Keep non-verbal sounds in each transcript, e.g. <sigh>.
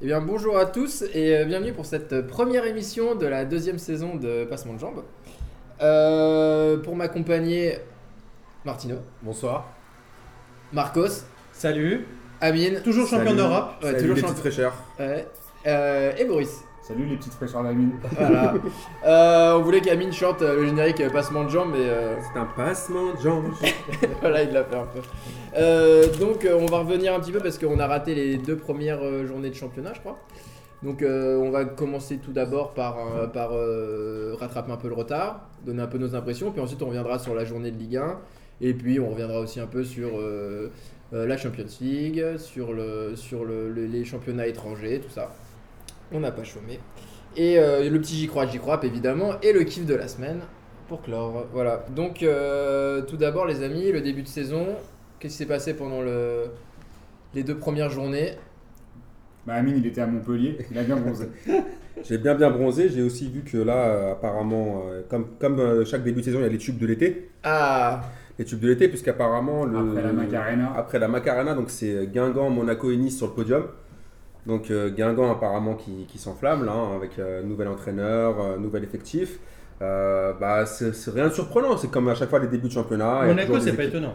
Eh bien, bonjour à tous et euh, bienvenue pour cette première émission de la deuxième saison de Passement de Jambes. Euh, pour m'accompagner, Martino, Bonsoir. Marcos, Salut. Amine, Toujours champion d'Europe. Ouais, toujours champion. ouais, euh, et Boris. Salut les petites fraîcheurs d'Amine. <laughs> Voilà. Euh, on voulait qu'Amine chante euh, le générique euh, Passement de Jambes, mais euh, C'est un passement de jambes. <laughs> voilà, il l'a fait un peu. Euh, donc, on va revenir un petit peu parce qu'on a raté les deux premières journées de championnat, je crois. Donc, euh, on va commencer tout d'abord par, par rattraper un peu le retard, donner un peu nos impressions, puis ensuite on reviendra sur la journée de Ligue 1, et puis on reviendra aussi un peu sur euh, euh, la Champions League, sur, le, sur le- le- les championnats étrangers, tout ça. On n'a pas chômé. Et euh, le petit j'y crois, j'y crois, évidemment, et le kiff de la semaine pour clore. Voilà. Donc, euh, tout d'abord, les amis, le début de saison. Qu'est-ce qui s'est passé pendant le... les deux premières journées? Bah Amine il était à Montpellier, il a bien bronzé. <laughs> J'ai bien bien bronzé. J'ai aussi vu que là, euh, apparemment, comme, comme chaque début de saison, il y a les tubes de l'été. Ah Les tubes de l'été, puisqu'apparemment, le... Après la Macarena. Après la Macarena, donc c'est Guingamp, Monaco et Nice sur le podium. Donc euh, Guingamp apparemment qui, qui s'enflamme là, hein, avec euh, nouvel entraîneur, euh, nouvel effectif. Euh, bah, c'est rien de surprenant, c'est comme à chaque fois les débuts de championnat. Monaco, c'est pas étonnant.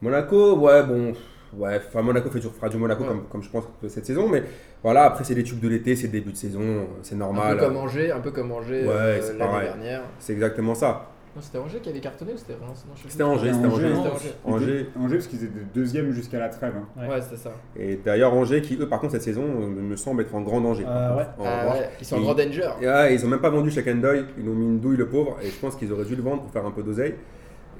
Monaco, ouais, bon, ouais, enfin Monaco fait toujours fera du Monaco Ouais. comme, comme je pense cette saison, mais voilà, après c'est les tubes de l'été, c'est le début de saison, c'est Un normal. peu comme Angers, un peu comme Angers Ouais, euh, l'année dernière. C'est exactement ça. Non, c'était Angers qui avait cartonné ou c'était Reims? C'était. Angers, c'était Angers, Angers. Parce qu'ils étaient deuxième jusqu'à la trêve. hein. Ouais. Ouais, c'était ça. Et d'ailleurs Angers qui eux par contre cette saison euh, me semble être en grand danger. Euh, ouais. En Ah revanche. ouais, ils sont en grand danger. Ils ont même pas vendu Shaq Doy, ils ont mis une douille le pauvre, et je pense qu'ils auraient dû le vendre pour faire un peu d'oseille.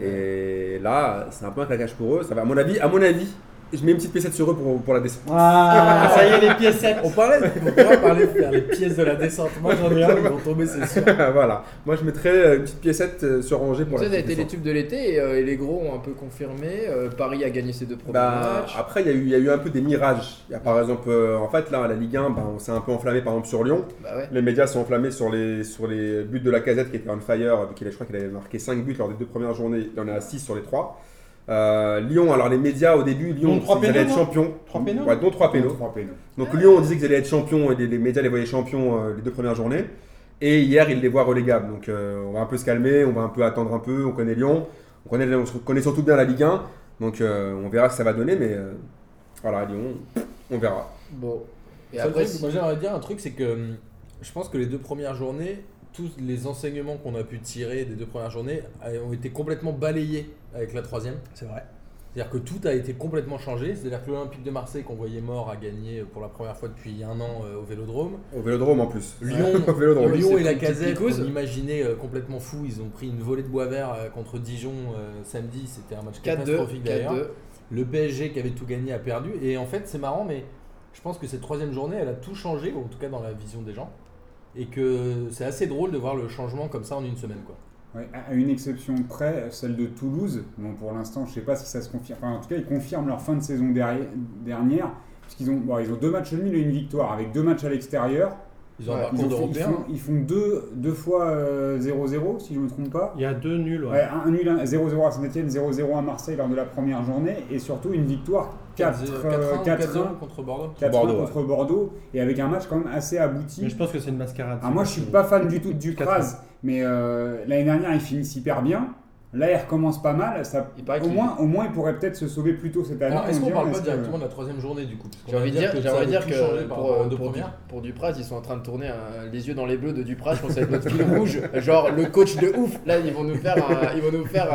Et là, c'est un peu un claquage pour eux. Ça va, à mon avis, à mon avis, je mets une petite piécette sur eux pour, pour la descente. Ah, ça y est, les piécettes. On parlait, on pourra parler de faire les pièces de la descente. Moi j'en ai un, ils vont tomber, c'est sûr. <laughs> voilà. Moi, je mettrais une petite piécette euh, sur Angers pour ça, la ça a été les tubes de l'été et, euh, et les gros ont un peu confirmé. Euh, Paris a gagné ses deux premiers Bah, matchs. après, il y, a eu- il y a eu un peu des mirages. Il y a par exemple, euh, en fait, là, à la Ligue 1, bah, on s'est un peu enflammé par exemple sur Lyon. Bah ouais. Les médias sont enflammés sur les, sur les buts de la casette qui était on fire. vu qu'il a- Je crois qu'il avait marqué 5 buts lors des deux premières journées. Il en est à 6 sur les 3. Euh, Lyon, alors les médias au début, Lyon, ils allaient être non champions. Trois pénaux Ouais, dont 3 pénaux. Trois pénaux. Donc Lyon, on disait qu'ils allaient être champions et les, les médias les voyaient champions euh, les deux premières journées. Et hier, ils les voient relégables. Donc euh, on va un peu se calmer, on va un peu attendre un peu. On connaît Lyon, on connaît, on se connaît surtout bien la Ligue 1. Donc euh, on verra ce que ça va donner. Mais euh, voilà, Lyon, on verra. Bon. Et après, truc, moi j'aimerais dire un truc, c'est que hum, je pense que les deux premières journées, tous les enseignements qu'on a pu tirer des deux premières journées ont été complètement balayés avec la troisième. C'est vrai. C'est-à-dire que tout a été complètement changé. C'est-à-dire que l'Olympique de Marseille qu'on voyait mort a gagné pour la première fois depuis un an euh, au Vélodrome. Au Vélodrome en plus. Lyon, <laughs> Au Vélodrome. Lyon c'est et la Casette, on imaginait euh, complètement fou. Ils ont pris une volée de bois vert euh, contre Dijon euh, samedi. C'était un match 4-2. catastrophique d'ailleurs. 4-2. Le PSG qui avait tout gagné a perdu. Et en fait, c'est marrant, mais je pense que cette troisième journée, elle a tout changé, ou en tout cas dans la vision des gens. Et que c'est assez drôle de voir le changement comme ça en une semaine. Quoi. Ouais, à une exception près, celle de Toulouse. Bon, pour l'instant, je sais pas si ça se confirme. Enfin, en tout cas, ils confirment leur fin de saison derrière- dernière. Puisqu'ils ont, bon, ils ont deux matchs nuls et une victoire, avec deux matchs à l'extérieur. Ils ont Ouais, Ils, ont fait- ils font, ils font deux, deux fois euh, 0-0, si je ne me trompe pas. Il y a deux nuls. Ouais. Ouais, un nul, un- 0-0 à Saint-Etienne, 0-0 à Marseille lors de la première journée. Et surtout une victoire 4 4-1 4 4-0 contre Bordeaux. 4 Bordeaux, contre Bordeaux. Et avec un match quand même assez abouti. Mais je pense que c'est une mascarade. Ah, moi, je suis pas fan du tout de Dupraz, mais euh, l'année dernière, ils finissent hyper bien. Là, ils recommencent pas mal. Ça, Il au, moins, au moins, ils pourraient peut-être se sauver plus tôt cette année. Alors, est-ce on qu'on parle pas que- directement de la troisième journée du coup J'ai envie de va dire, que envie dire que pour, Du- pour Dupraz, ils sont en train de tourner un- les yeux dans les bleus de Dupraz. Je pense avec notre fil rouge. Genre le coach de ouf. Là, ils vont nous faire un. Ils vont nous faire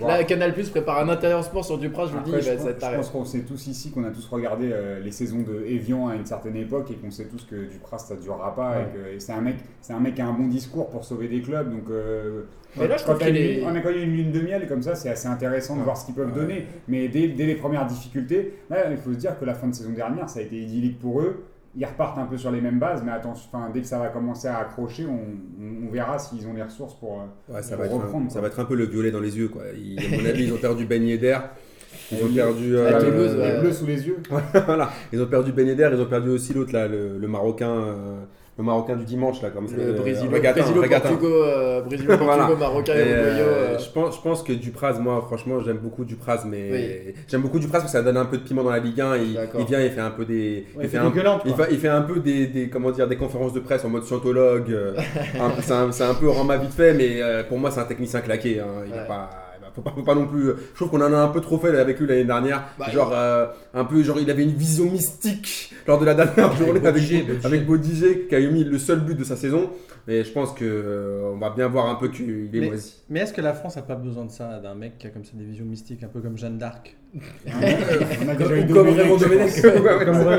un là, Canal Plus prépare un intérieur sport sur Dupraz. Je vous le dis, il je, être pense, je pense qu'on sait tous ici qu'on a tous regardé euh, les saisons de Evian à une certaine époque et qu'on sait tous que Dupraz ça durera pas et que et c'est un mec c'est un mec qui a un bon discours pour sauver des clubs donc euh, Mais là, je t'as qu'il est- on a une lune de miel comme ça c'est assez intéressant de voir ce qu'ils peuvent donner mais dès, dès les premières difficultés là il faut se dire que la fin de saison dernière ça a été idyllique pour eux ils repartent un peu sur les mêmes bases mais attention enfin, dès que ça va commencer à accrocher on, on- verra s'ils ont les ressources pour euh, Ouais, ça, Pour va être un, reprendre, ça va être un peu le violet dans les yeux. Quoi. Ils- à mon avis, ils ont perdu Ben Yedder. Ils ont perdu. Euh, les bleus sous les yeux <laughs> voilà. Ils ont perdu Ben Yedder. Ils ont perdu aussi l'autre, là, le, le Marocain. euh, le Marocain du dimanche, là, comme Le euh, Brésil, Portugal, <laughs> Voilà. Marocain Et, et euh, euh, je, pense, je pense que Dupraz, moi franchement j'aime beaucoup Dupraz, mais Oui. j'aime beaucoup Dupraz parce que ça donne un peu de piment dans la Ligue 1. Il, vient, il fait un peu des, Ouais, il fait un, gueulantes, il quoi. fait, il fait un peu des, des- comment dire des conférences de presse en mode scientologue. <laughs> un peu- c'est un, un peu Rama vite fait, mais pour moi c'est un technicien claqué. hein. Il a Ouais. pas, faut pas, faut pas non plus. Je trouve qu'on en a un peu trop fait avec lui l'année dernière. Bah, genre euh, un peu, genre il avait une vision mystique lors de la dernière journée avec, Bodiger qui a eu mis le seul but de sa saison. Mais je pense que euh, on va bien voir un peu qu'il est Mais- moisi. Mais est-ce que la France a pas besoin de ça, d'un mec qui a comme ça des visions mystiques, un peu comme Jeanne d'Arc? On a déjà eu Comme Raymond Domenech.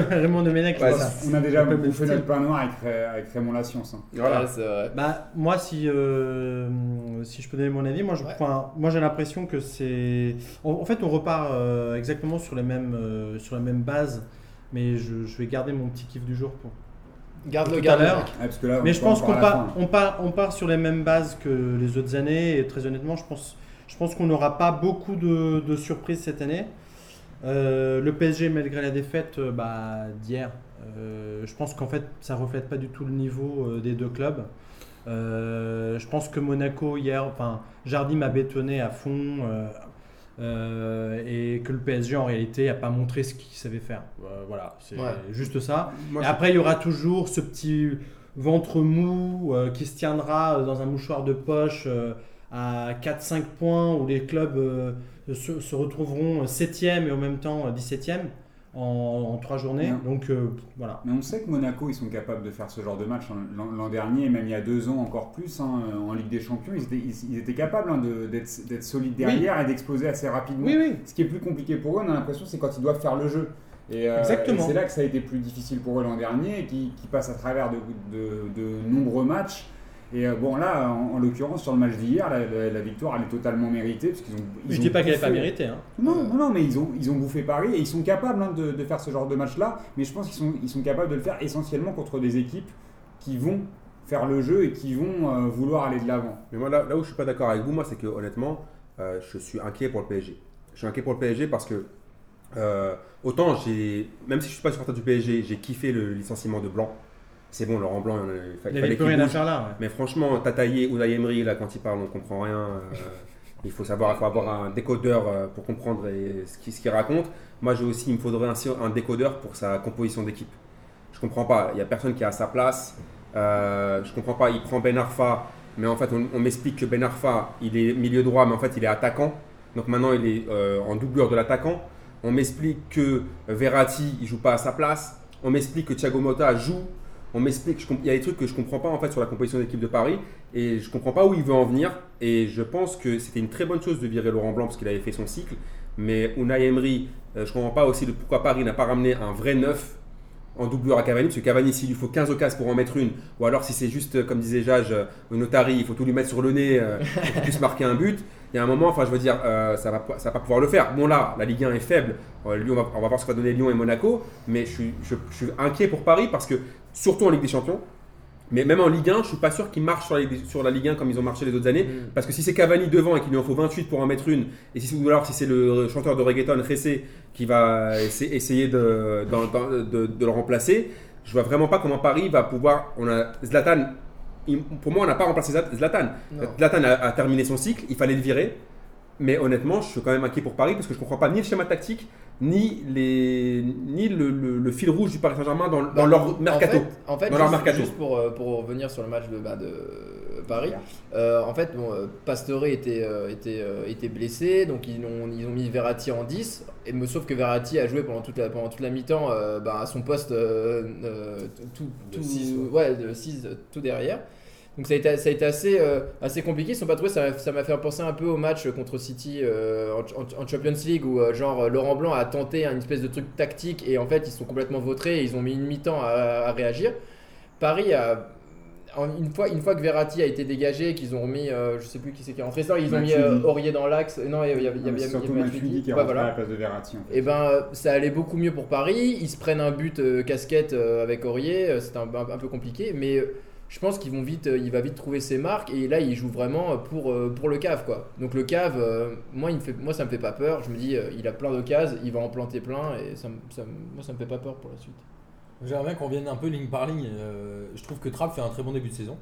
Raymond Domenech. On a déjà bouffé notre pain noir avec, avec Raymond Lassiance. hein. Voilà. ouais, c'est vrai. Bah, moi, si, euh, si je peux donner mon avis, moi, je, Ouais. enfin, moi j'ai l'impression que c'est. En, en fait, on repart euh, exactement sur les mêmes, euh, sur la même base, mais je, je vais garder mon petit kiff du jour pour. Garde-le, garde-le. Ouais, Mais je pense qu'on part, on part, on part sur les mêmes bases que les autres années, et très honnêtement, je pense, je pense qu'on n'aura pas beaucoup de, de surprises cette année. Euh, le PSG, malgré la défaite euh, bah, d'hier, euh, je pense qu'en fait, ça reflète pas du tout le niveau euh, des deux clubs. Je pense que Monaco hier, enfin, Jardim m'a bétonné à fond. et que le PSG en réalité n'a pas montré ce qu'il savait faire. Voilà, c'est Ouais. juste ça. Moi, Et je- après, il y aura toujours ce petit ventre mou qui se tiendra dans un mouchoir de poche à 4-5 points où les clubs euh, se, se retrouveront 7e et en même temps 17e en, en 3 journées. Donc euh, voilà. Mais on sait que Monaco, ils sont capables de faire ce genre de match l'an dernier, et même il y a deux ans encore plus, hein, en Ligue des Champions. Ils étaient, ils- ils étaient capables hein, de- d'être d'être solides derrière et d'exploser assez rapidement. Oui, oui. Ce qui est plus compliqué pour eux, on a l'impression, c'est quand ils doivent faire le jeu. Et, euh, c'est là que ça a été plus difficile pour eux l'an dernier, qui, qui passent à travers de, de- de nombreux matchs. Et euh, bon, là, en, en l'occurrence, sur le match d'hier, la, la- la victoire, elle est totalement méritée. Parce qu'ils ont, ils Je ont dis pas qu'elle n'est pas méritée. hein. non, non, non, mais ils ont, ils ont bouffé Paris et ils sont capables hein, de, de faire ce genre de match-là. Mais je pense qu'ils sont, ils sont capables de le faire essentiellement contre des équipes qui vont faire le jeu et qui vont euh, vouloir aller de l'avant. Mais moi, là, là où je suis pas d'accord avec vous, moi, c'est que honnêtement, euh, je suis inquiet pour le PSG. Je suis inquiet pour le PSG parce que euh, autant j'ai, même si je suis pas supporter du PSG, j'ai kiffé le licenciement de Blanc. C'est bon, Laurent Blanc, il, fallait plus rien à bouge. faire là. ouais. Mais franchement, Tataillé ou Emery, là, quand il parle, on comprend rien. euh, il faut savoir, il faut avoir un décodeur euh, pour comprendre et- ce qu'il ce raconte. Moi, j'ai aussi, il me faudrait un, un décodeur pour sa composition d'équipe. Je comprends pas. Il y a personne qui est à sa place. Euh, je comprends pas. Il prend Ben Arfa, mais en fait, on, on m'explique que Ben Arfa, il est milieu droit, mais en fait, il est attaquant. Donc maintenant, il est euh, en doublure de l'attaquant. On m'explique que Verratti, il joue pas à sa place. On m'explique que Thiago Motta joue. On m'explique, il y a des trucs que je comprends pas en fait sur la composition d'équipe de Paris et je comprends pas où il veut en venir. Et je pense que c'était une très bonne chose de virer Laurent Blanc parce qu'il avait fait son cycle. Mais Unai Emery, euh, je comprends pas aussi de pourquoi Paris n'a pas ramené un vrai neuf en doublure à Cavani, parce que Cavani, s'il lui faut 15 occasions pour en mettre une, ou alors si c'est juste, euh, comme disait Jage, euh, Notari, il faut tout lui mettre sur le nez euh, pour qu'il puisse marquer un but, il y a un moment, enfin je veux dire, euh, ça ça va pas pouvoir le faire. Bon là, la Ligue 1 est faible, Euh, on va, on va voir ce que va donner Lyon et Monaco, mais je suis, je suis inquiet pour Paris parce que, surtout en Ligue des Champions, mais même en Ligue 1, je suis pas sûr qu'ils marchent sur la, Ligue- sur la Ligue 1 comme ils ont marché les autres années. Mm. Parce que si c'est Cavani devant et qu'il lui en faut 28 pour en mettre une, et si, ou alors si c'est le chanteur de reggaeton Ressé qui va essa- essayer de, le remplacer, je vois vraiment pas comment Paris va pouvoir. On a Zlatan, pour moi, on n'a pas remplacé Zlat- Zlatan. Non. Zlatan a, a terminé son cycle, il fallait le virer. Mais honnêtement, je suis quand même inquiet pour Paris parce que je comprends pas ni le schéma tactique, ni, les, ni le, le- le fil rouge du Paris Saint-Germain dans, dans Bah, leur mercato. En fait, en fait, Dans leur juste, mercato. juste pour, euh, pour revenir sur le match de, bah, de Paris, euh, en fait, bon, euh, Pastore était, euh, était, euh, était blessé, donc ils ont, ils ont mis Verratti en 10, et, me- sauf que Verratti a joué pendant toute la, pendant toute la mi-temps euh, bah, à son poste euh, euh, tout, De tout, six, ouais, de 6 tout derrière. Donc ça a été, ça a été assez, euh, assez compliqué. Ils sont pas trouvés. Ça m'a- ça fait penser un peu au match contre City euh, en, Champions League où euh, genre Laurent Blanc a tenté une espèce de truc tactique et en fait ils sont complètement vautrés. Et ils ont mis une mi-temps à, à réagir. Paris a une fois, une fois que Verratti a été dégagé, qu'ils ont remis, euh, je sais plus qui c'est qui est rentré, ils ont mis Matuidi. Aurier dans l'axe. Non, il y avait, il surtout Matuidi. Qui est Ouais, rentré voilà. à la place de Verratti. En fait. Et ben, euh, ça allait beaucoup mieux pour Paris. Ils se prennent un but casquette avec Aurier. C'était un, un- un peu compliqué, mais je pense qu'ils vite, euh, il va vite trouver ses marques. Et là, il joue vraiment pour, euh, pour le cave, quoi. Donc le cave, euh, moi, il me ça me fait pas peur. Je me dis, euh, il a plein d'occasions, il va en planter plein, et ça, ça moi, ça me fait pas peur pour la suite. J'aimerais bien qu'on revienne un peu ligne par ligne. Euh, je trouve que Trapp fait un très bon début de saison.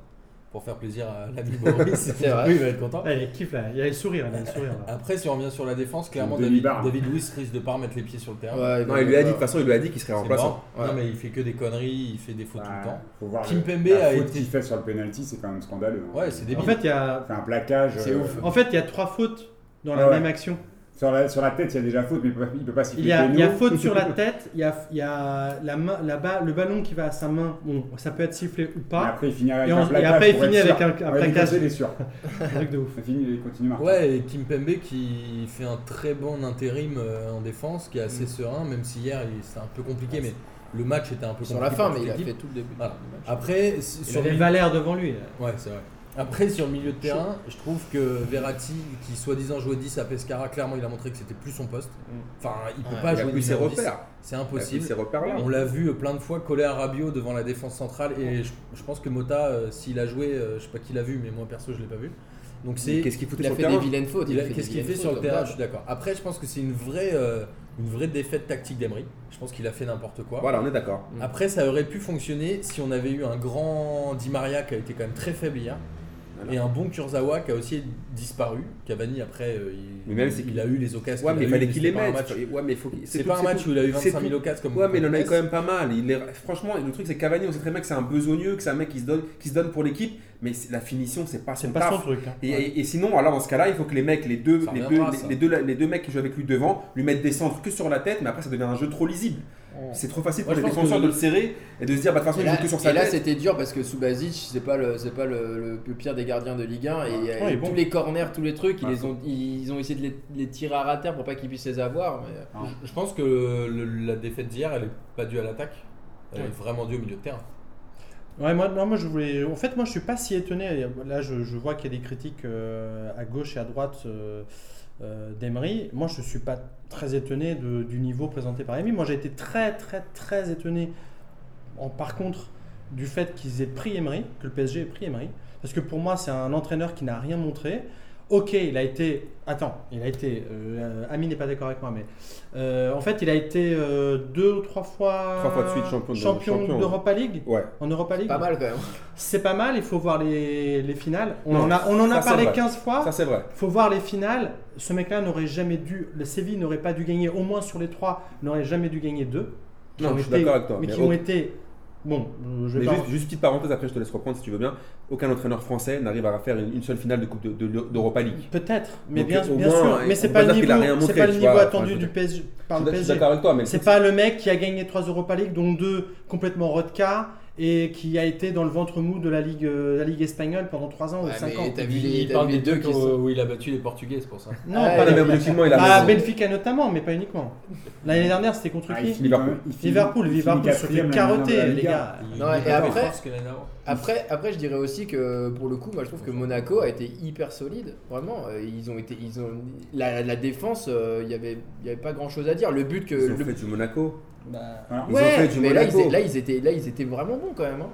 Pour faire plaisir à l'ami Boris. <laughs> C'est vrai. Oui, il va être content. Il kiffe là, il y a le sourire, il y a le sourire là. Après, si on revient sur la défense, clairement, David. David Luiz risque de pas remettre les pieds sur le terrain. Ouais, Non, il lui a dit, de toute façon, il lui a dit qu'il serait remplaçant. Ouais. Non, mais il fait que des conneries, il fait des fautes tout le temps. Bah, faut voir Kim Pembe a faute été- qu'il fait sur le penalty, c'est quand même scandaleux. hein. Ouais, c'est débile. En fait, il y a, un plaquage. C'est euh, ouf. en fait, il y a trois fautes dans la Ah ouais. même action. Sur la, sur la tête, il y a déjà faute, mais il peut, pas- il peut pas siffler Il y a, péno. il y a faute sur la <laughs> tête, il y a, il y a la main, la ba- le ballon qui va à sa main. Bon, ça peut être sifflé ou Mais pas. après, il finit avec Et un on- et plaquage. après, il pour être finit sûr. avec un- un Ouais, plaquage. il est sûr. <laughs> <laughs> Truc de ouf. Il finit, il continue marquer. Ouais, et Kim Pembe qui fait un très bon intérim euh, en défense, qui est assez Mm. serein, même si hier il- c'était un peu compliqué, mais le match était un peu Sur compliqué. la fin, pour mais il a l'équipe. fait tout le début. Voilà. du match. Après, s- Il sur avait le- Valère devant lui. Ouais, c'est vrai. Après, sur le milieu de terrain, je trouve que Verratti, qui soi-disant jouait 10 à Pescara, clairement il a montré que c'était plus son poste. Enfin, il peut Ouais, pas Il jouer plus ses numéro 10. repères. C'est Il a impossible. plus ses repères là. On l'a vu plein de fois coller à Rabiot devant la défense centrale et je, je pense que Mota, euh, s'il a joué, euh, je sais pas qui l'a vu, mais moi perso je l'ai pas vu. Donc c'est Qu'est-ce qu'il foutait Il a sur fait le des terrain vilaines fautes. il a- fait des Qu'est-ce qu'il fait sur le terrain Je suis d'accord. Après, je pense que c'est une vraie, euh, une vraie défaite tactique d'Emery. Je pense qu'il a fait n'importe quoi. Voilà, on est d'accord. Mm. Après, ça aurait pu fonctionner si on avait eu un grand Di Maria qui a été quand même très faible hier. Voilà. Et un bon Kurzawa qui a aussi disparu. Cavani, après, euh, il, Mais même, c'est il qu'il- a eu les occasions. Ouais, mais il fallait qu'il les mette. match- Ouais, mais faut C'est pas un match où il a eu C'est 25 000 tout. occasions comme Ouais, mais il en a eu quand même pas mal. Il est... Franchement, le truc, c'est Cavani, on sait très bien que c'est un besogneux, que c'est un mec qui se donne, qui se donne pour l'équipe, mais la finition, c'est pas C'est son pas son taf. truc. hein. Et, Ouais. et- et sinon, alors dans ce cas-là, il faut que les mecs, les deux, les deux, les deux, les deux mecs qui jouent avec lui devant, lui mettent des centres que sur la tête, mais après ça devient un jeu trop lisible. C'est trop facile pour les défenseurs que- de le serrer et de se dire, bah de toute façon, Et il là, joue que sur et sa là, tête. c'était dur parce que Subasic, c'est pas le, c'est pas le, le- le pire des gardiens de Ligue 1 et, et bon. tous les corners, tous les trucs, ils, les ont, ils ont essayé de les, les tirer à terre pour pas qu'ils puissent les avoir. Mais... Je- Je pense que le- la défaite d'hier, elle est pas due à l'attaque. Elle Ouais. est vraiment due au milieu de terrain. Ouais, moi, moi je voulais. En fait, moi je suis pas si étonné. Là, je, je vois qu'il y a des critiques euh, à gauche et à droite euh, euh, d'Emery. Moi, je suis pas très étonné de- du niveau présenté par Emery. Moi, j'ai été très, très, très étonné. En, par contre, du fait qu'ils aient pris Emery, que le PSG ait pris Emery, parce que pour moi, c'est un entraîneur qui n'a rien montré. Ok, il a été. Attends, il a été. Euh, Ami n'est pas d'accord avec moi, mais euh, en fait, il a été euh, deux ou trois fois, Trois fois de suite champion de- champion champion. d'Europa League. Ouais. En Europa League Pas mal quand même. c'est pas mal, il faut voir les, les finales. On Non, en a, on en a ça, parlé vrai. 15 fois. Ça, c'est vrai. Il faut voir les finales. Ce mec-là n'aurait jamais dû. Le Séville n'aurait pas dû gagner, au moins sur les trois, n'aurait jamais dû gagner deux. Non, je suis d'accord avec toi. Mais mais qui ont été. Bon, euh, je vais Mais pas- juste, juste petite parenthèse, après je te laisse reprendre si tu veux bien. Aucun entraîneur français n'arrive à faire une, une seule finale de Coupe de- de- d'Europa League. Peut-être, mais Donc, bien, au bien moins, sûr. Mais c'est pas pas le niveau, c'est pas le niveau vois. attendu du PSG, par Je le suis PSG. d'accord avec toi, mais le C'est pas le mec qui a gagné trois Europa League, dont deux complètement rodka, et qui a été dans le ventre mou de la Ligue, euh, la Ligue espagnole pendant 3 ans Ouais, ou 5 mais ans. t'as vu Il, les, il t'as parle vu des les deux deux qui sont. où il a battu les Portugais, c'est pour ça. Non, Ouais, pas mais les- objectivement, il a Bah, raison. Benfica notamment, mais pas uniquement. L'année dernière, c'était contre Ah, qui Liverpool. Liverpool, Liverpool se fait carotter, les gars. Non, et après-. Après, après, je dirais aussi que pour le coup, moi je trouve que Monaco a été hyper solide. Vraiment, Euh, ils ont été, ils ont la, la défense, euh, il y avait, il y avait pas grand chose à dire. Le but que Ils ont le- fait du Monaco. Bah, Voilà. Ils ont fait du mais là ils, là ils étaient, là ils étaient vraiment bons quand même. hein.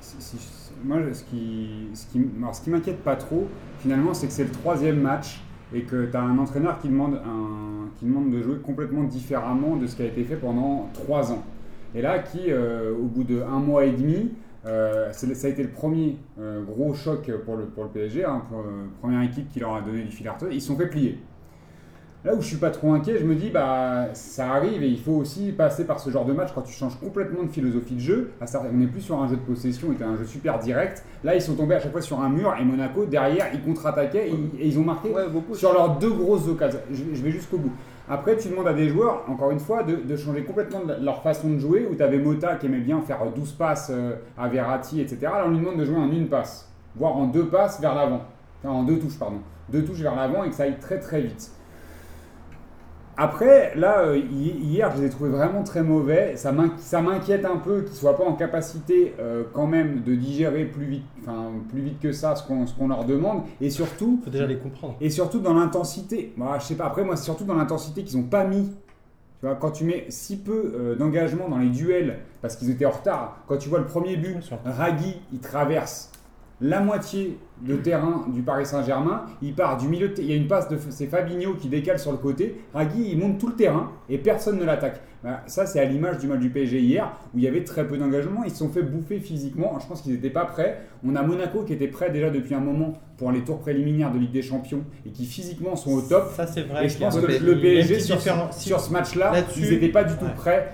Si- si- moi, ce qui, ce qui, alors, ce qui m'inquiète pas trop, finalement, c'est que c'est le troisième match et que tu as un entraîneur qui demande, un, qui demande de jouer complètement différemment de ce qui a été fait pendant trois ans. Et là, qui, euh, au bout de un mois et demi, euh, ça a été le premier euh, gros choc pour le, pour le PSG, hein, pour, euh, première équipe qui leur a donné du fil à retordre, ils se sont fait plier. Là où je suis pas trop inquiet, je me dis bah ça arrive et il faut aussi passer par ce genre de match quand tu changes complètement de philosophie de jeu. On n'est plus sur un jeu de possession, c'était un jeu super direct. Là ils sont tombés à chaque fois sur un mur et Monaco derrière ils contre-attaquaient et, ils- et ils ont marqué Ouais, sur leurs deux grosses occasions. Je, je vais jusqu'au bout. Après, tu demandes à des joueurs, encore une fois, de, de changer complètement leur façon de jouer. Où tu avais Mota qui aimait bien faire 12 passes euh, à Verratti, etc. Là, on lui demande de jouer en une passe, voire en deux passes vers l'avant. Enfin, en deux touches, pardon. Deux touches vers l'avant et que ça aille très très vite. Après, là, euh, hi- hier, je les ai trouvés vraiment très mauvais. Ça m'in- ça m'inquiète un peu qu'ils ne soient pas en capacité euh, quand même de digérer plus vite, enfin, plus vite que ça ce qu'on leur demande. Et surtout, faut déjà les comprendre. et surtout dans l'intensité. Moi, je sais pas. Après, moi, c'est surtout dans l'intensité qu'ils n'ont pas mis. Tu vois, quand tu mets si peu euh, d'engagement dans les duels, parce qu'ils étaient en retard. Quand tu vois le premier but. Ragui, il traverse la moitié de terrain du Paris Saint-Germain. Il part du milieu, il y a une passe de c'est Fabinho qui décale sur le côté. Ragui, il monte tout le terrain et personne ne l'attaque. Bah, ça, c'est à l'image du match du PSG hier où il y avait très peu d'engagement. Ils se sont fait bouffer physiquement. Je pense qu'ils n'étaient pas prêts. On a Monaco qui était prêt déjà depuis un moment pour les tours préliminaires de Ligue des Champions et qui physiquement sont au top. Ça, c'est vrai. Et je pense que le PSG sur, ce match-là, ils n'étaient pas du tout Ouais. prêts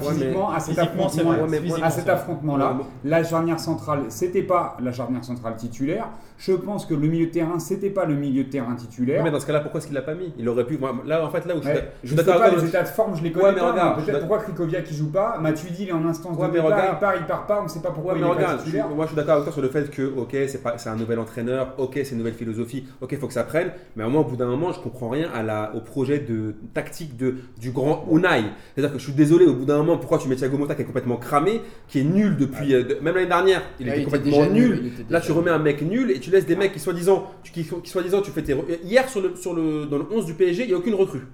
physiquement à cet c'est affrontement. vrai. Ouais, mais moi- Physiquement, à cet c'est vrai. affrontement-là, Ouais, la charnière centrale, c'était pas la charnière centrale titulaire. Je pense que le milieu de terrain, c'était pas le milieu de terrain titulaire. mais dans ce cas-là, pourquoi est-ce qu'il l'a pas mis? Il aurait pu. là, en fait, là où je suis Ouais, je je suis sais pas les états de forme, je les connais Ouais, pas. regarde, Peut-être je- pourquoi Krikoviak qui joue pas? Matuidi il est en instance de départ, regarde. il part, il part pas, on sait pas pourquoi il est pas regarde, je titulaire. moi je suis d'accord avec toi sur le fait que, ok, c'est pas, c'est un nouvel entraîneur, ok, c'est une nouvelle philosophie, ok, il faut que ça prenne, mais moi, au bout d'un moment, je comprends rien à la, au projet de tactique de, du grand Unai. C'est-à-dire que je suis désolé, au bout d'un moment, pourquoi tu mets Thiago Motta qui est complètement cramé, qui est nul depuis, euh, de- même l'année dernière, il Ouais, était il complètement nul, nul. il était Là, tu remets un mec nul et tu laisses des mecs qui soi-disant, tu- qui, qui soi-disant, tu fais tes. Hier, sur le, sur le, dans le 11 du PSG, il n'y a aucune recrue.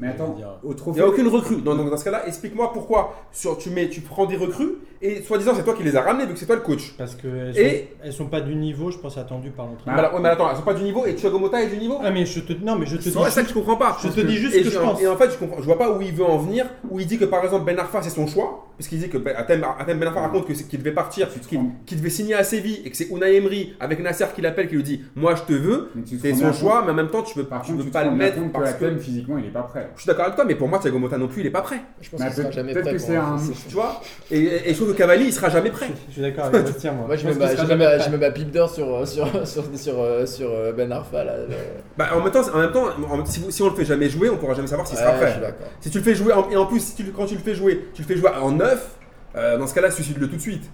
Mais attends, Il n'y a aucune recrue. Donc, donc, dans ce cas-là, explique-moi pourquoi sur, tu, mets, tu prends des recrues et soi-disant, c'est toi qui les as ramenés vu que c'est toi le coach. Parce qu'elles Et- sont, elles sont pas du niveau, je pense, attendu par l'entraîneur. Mais alors- ouais, mais attends, elles sont pas du niveau et Thiago Motta est du niveau Ah, mais je te, non, mais je te C'est dis. vrai, ça que je comprends pas. je te dis juste et ce que je pense. Et en fait, je comprends, je vois pas où il veut en venir. Où il dit que par exemple Ben Arfa c'est son choix, parce qu'il dit que Ben Atem, Atem Ben Arfa raconte que c'est- qu'il devait partir, qu'il devait signer à Séville et que c'est Unai Emery avec Nasser qui l'appelle, qui lui dit moi je te veux. C'est son choix, mais en même temps tu peux, Par tu contre, peux tu te pas le mettre que parce que. physiquement, il est pas prêt. Je suis d'accord avec toi, mais pour moi Thiago Motta non plus il est pas prêt. Je pense sera peut- jamais prêt. que c'est Tu vois? Et, et je trouve que Cavalli il sera jamais prêt. Je suis d'accord avec Bastien, moi. Moi, je mets ma, sera je mets ma- je mets ma pipe d'or sur, sur, sur, sur, euh, sur euh, Ben Arfa. Là, Bah, en même temps, en même temps en- si, vous- si on le fait jamais jouer, on pourra jamais savoir s'il sera Ouais, je suis prêt. Si tu le fais jouer, en- et en plus si tu, quand tu le fais jouer, tu le fais jouer en neuf, euh, dans ce cas-là, suicide-le tout de suite.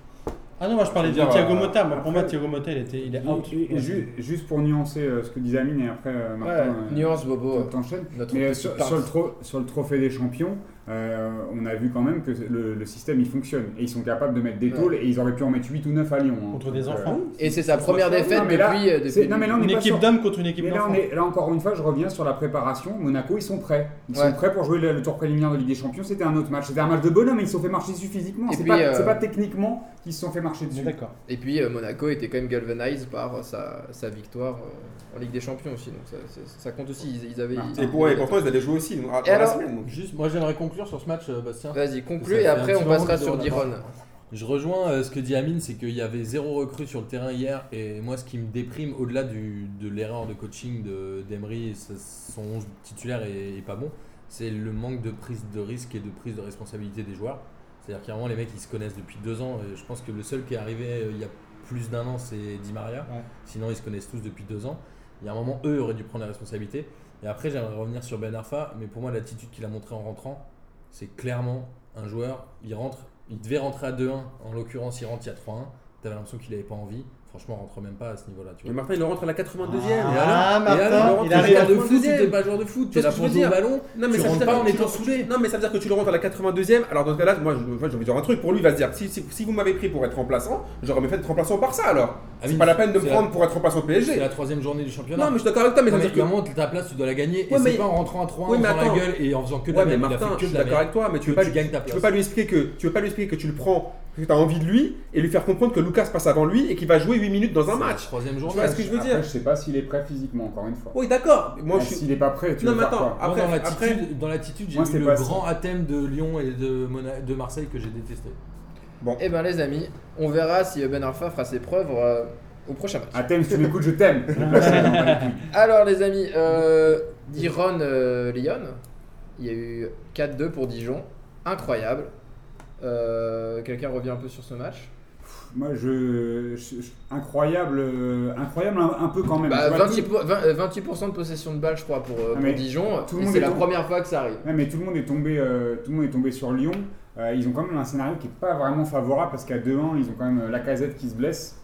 Ah non, moi je parlais de Je veux dire, Thiago euh, Motta. Moi, pour moi, Thiago Motta, il, était, il est out. Et- et ju- juste pour nuancer euh, ce que disait Amine et après euh, Martin, Ouais, euh, nuance, Bobo. t'enchaînes. Sur, le sur le trophée des champions, euh, on a vu quand même que le, le système il fonctionne. Et ils sont capables de mettre des Ouais. tôles et ils auraient pu en mettre 8 ou 9 à Lyon. hein. Contre des Donc, enfants. Et c'est sa première Non, défaite mais là, depuis. euh, c'est- depuis non, mais là, on Une équipe d'hommes contre une équipe Mais là, on d'enfants. est, là, encore une fois, je reviens sur la préparation. Monaco, ils sont prêts. Ils Ouais. sont prêts pour jouer le, le tour préliminaire de Ligue des Champions. C'était un autre match. C'était un match de bonhomme, mais ils se sont fait marcher dessus physiquement. C'est puis, pas, euh, c'est pas techniquement qu'ils se sont fait marcher dessus. D'accord. Et puis euh, Monaco était quand même galvanised par sa, sa victoire euh, en Ligue des Champions aussi. Donc ça, compte aussi. Ils, ils avaient. Ah, Et, pour, et pourtant, ils avaient joué aussi à- la semaine. Juste, moi j'aimerais conclure sur ce match, euh, Bastien. Vas-y, conclue et après on passera sur Diron. Je rejoins euh, ce que dit Amine, c'est qu'il y avait zéro recrue sur le terrain hier. Et moi, ce qui me déprime, au-delà du- de l'erreur de coaching de- d'Emery, et ça- son 11 titulaire est, est pas bon, c'est le manque de prise de risque et de prise de responsabilité des joueurs. C'est-à-dire vraiment les mecs qui se connaissent depuis deux ans. Et je pense que le seul qui est arrivé euh, il y a plus d'un an, c'est Di Maria. Ouais. Sinon, ils se connaissent tous depuis deux ans. Il y a un moment, eux auraient dû prendre la responsabilité. Et après, j'aimerais revenir sur Ben Arfa. Mais pour moi, l'attitude qu'il a montrée en rentrant, c'est clairement un joueur. Il rentre, il devait rentrer à 2-1. En l'occurrence, il rentre, il y a 3-1. T'avais l'impression qu'il avait pas envie. Franchement, on rentre même pas à ce niveau-là. Tu Mais. Martin, il rentre à la 82e. Ah, Martin, il arrive à de la foot, 32e. t'es pas joueur de foot, t'es Tu là pour jouer au ballon. Non mais, Tu ça veut rentres dire pas que en tu étant le- saoulé. Non mais ça veut dire que tu le rentres à la 82e. Alors dans ce cas-là, moi j'ai envie de dire un truc. Pour lui, il va se dire si, si, si vous m'avez pris pour être remplaçant, j'aurais mieux fait être remplaçant au Barça alors. C'est Amine, pas la peine de me c'est prendre pour être remplaçant au C'est PSG. la troisième journée du championnat. Non mais je suis d'accord avec toi, mais ça veut mais dire que. moment, ta place, tu dois la gagner. Ouais, et mais- c'est pas en rentrant à 3 Oui, en mais faisant la attends. gueule et en faisant que de Ouais la mais merde. Il a Martin, je suis d'accord avec toi, mais tu peux pas lui expliquer que tu veux pas lui expliquer que tu le prends, que tu as envie de lui et lui faire comprendre que Lucas passe avant lui et qu'il va jouer 8 minutes dans un match. Troisième Tu journée. vois ce que je veux Après, dire je sais pas s'il est prêt physiquement, encore une fois. Oui d'accord. Moi je suis. S'il est pas prêt, tu Non, veux mais faire attends, quoi Moi, Après- dans après- l'attitude, dans l'attitude, j'ai eu c'est le grand athème de Lyon et de, Mona- de Marseille que j'ai détesté. Eh ben les amis, on verra si Ben Arfa fera ses preuves euh, au prochain match. À thème, si tu m'écoutes, je t'aime. <laughs> Alors les amis, euh, Diron euh, Lyon, il y a eu 4-2 pour Dijon, incroyable. Euh, Quelqu'un revient un peu sur ce match Moi, je, je- je- incroyable, euh, incroyable un, un peu quand même. bah, Tu vois, 28%, pour- vingt- euh, 28% de possession de balle je crois pour, euh, Ah, pour Dijon, c'est est la tombé. première fois que ça arrive. Ouais, mais tout le monde est tombé, euh, tout le monde est tombé sur Lyon. Ils ont quand même un scénario qui est pas vraiment favorable parce qu'à 2-1, ils ont quand même la casette qui se blesse.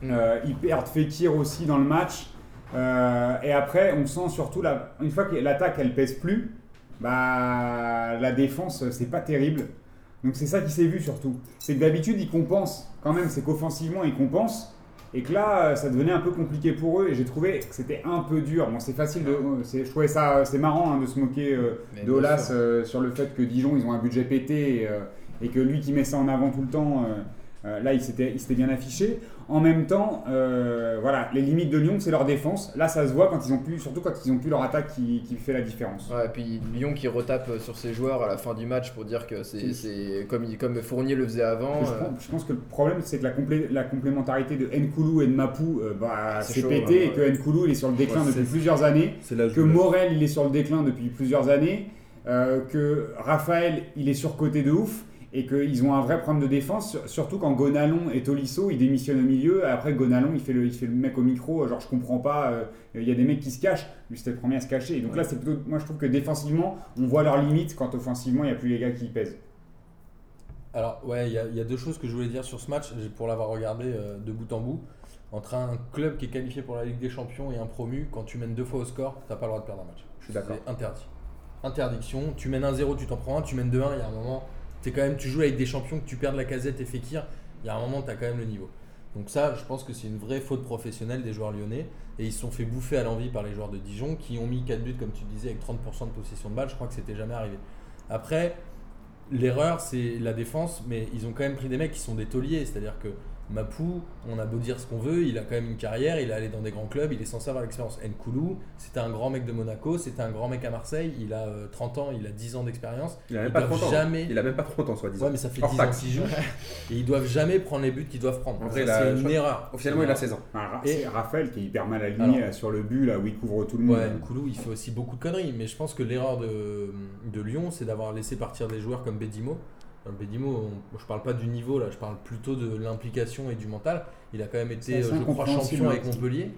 Mm. Ils perdent Fekir aussi dans le match. Et après, on sent surtout, la, une fois que l'attaque elle pèse plus, bah, la défense c'est pas terrible. Donc c'est ça qui s'est vu surtout. C'est que d'habitude ils compensent quand même, c'est qu'offensivement ils compensent. Et que là, euh, ça devenait un peu compliqué pour eux et j'ai trouvé que c'était un peu dur. Bon, c'est facile de. euh, Je trouvais ça. C'est marrant hein, de se moquer euh, Mais de bien Olas sûr. euh, sur le fait que Dijon, ils ont un budget pété et, euh, et que lui qui met ça en avant tout le temps, euh, Euh, là, il s'était bien affiché. En même temps, euh, voilà, les limites de Lyon, c'est leur défense. Là, ça se voit quand ils ont pu, surtout quand ils ont plus leur attaque qui, qui fait la différence. Ouais, et puis Lyon qui retape sur ses joueurs à la fin du match pour dire que c'est comme, comme Fournier le faisait avant. Je, euh, pense, je pense que le problème, c'est que la, complé- la complémentarité de Nkoulou et de Mapou, euh, bah, C'est c'est pété et que Nkoulou, il est sur le déclin Ouais, depuis plusieurs années. Que Morel il est sur le déclin depuis plusieurs années, euh, que Raphaël il est surcoté de ouf et qu'ils ont un vrai problème de défense, sur- surtout quand Gonalon et Tolisso ils démissionnent au milieu. Après Gonalon il fait le, il fait le mec au micro, genre je comprends pas, euh, il y a des mecs qui se cachent, lui c'était le premier à se cacher. Et donc là c'est plutôt, moi je trouve que défensivement on voit leurs limites quand offensivement il n'y a plus les gars qui pèsent. Alors, ouais, il y, a- y deux choses que je voulais dire sur ce match, pour l'avoir regardé euh, de bout en bout. Entre un club qui est qualifié pour la Ligue des Champions et un promu, quand tu mènes deux fois au score, t'as pas le droit de perdre un match. Je suis d'accord. C'est interdit. Interdiction. Tu mènes 1-0, tu t'en prends un, tu mènes 2-1, il y a un moment, quand même, tu joues avec des champions, que tu perds la casette et Fekir, il y a un moment, tu as quand même le niveau. Donc ça, je pense que c'est une vraie faute professionnelle des joueurs lyonnais. Et ils se sont fait bouffer à l'envie par les joueurs de Dijon, qui ont mis 4 buts, comme tu disais, avec 30% de possession de balle. Je crois que c'était jamais arrivé. Après, l'erreur, c'est la défense, mais ils ont quand même pris des mecs qui sont des tauliers. C'est-à-dire que Mapou, on a beau dire ce qu'on veut, il a quand même une carrière, il est allé dans des grands clubs, il est censé avoir l'expérience. Nkoulou, c'était un grand mec de Monaco, c'était un grand mec à Marseille, il a euh, 30 ans, il a 10 ans d'expérience. Il a même Ils pas doivent 30 ans. jamais- Il a même pas 30 ans, soit disant. Ouais, mais ça fait Hors 10 ans. <laughs> Et ils doivent jamais prendre les buts qu'ils doivent prendre. En vrai, c'est une erreur. Officiellement, il a 16 ans. Ra- Et- Raphaël qui est hyper mal aligné Alors- là, sur le but là où il couvre tout le monde. Ouais, Nkoulou, il fait aussi beaucoup de conneries, mais je pense que l'erreur de, de Lyon, c'est d'avoir laissé partir des joueurs comme Bedimo. Bedimo, on- je parle pas du niveau là, je parle plutôt de l'implication et du mental. Il a quand même été, euh, je crois, champion hein. avec Montpellier.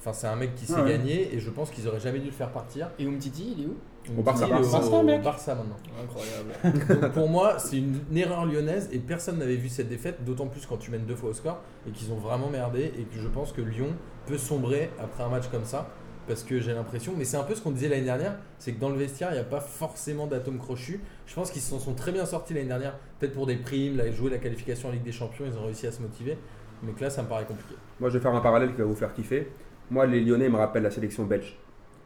Enfin, c'est un mec qui s'est Ah ouais. gagné et je pense qu'ils auraient jamais dû le faire partir. Et Umtiti, il est où? Au Barça. Il est au Barça, mec. Barça maintenant. Incroyable. <laughs> Donc pour moi, c'est une, une erreur lyonnaise et personne n'avait vu cette défaite, d'autant plus quand tu mènes deux fois au score et qu'ils ont vraiment merdé et que je pense que Lyon peut sombrer après un match comme ça parce que j'ai l'impression, mais c'est un peu ce qu'on disait l'année dernière, c'est que dans le vestiaire, il n'y a pas forcément d'atomes crochus. Je pense qu'ils s'en sont très bien sortis l'année dernière, peut-être pour des primes, là, jouer la qualification en Ligue des Champions, ils ont réussi à se motiver, mais que là, ça me paraît compliqué. Moi, je vais faire un parallèle qui va vous faire kiffer. Moi, les Lyonnais me rappellent la sélection belge.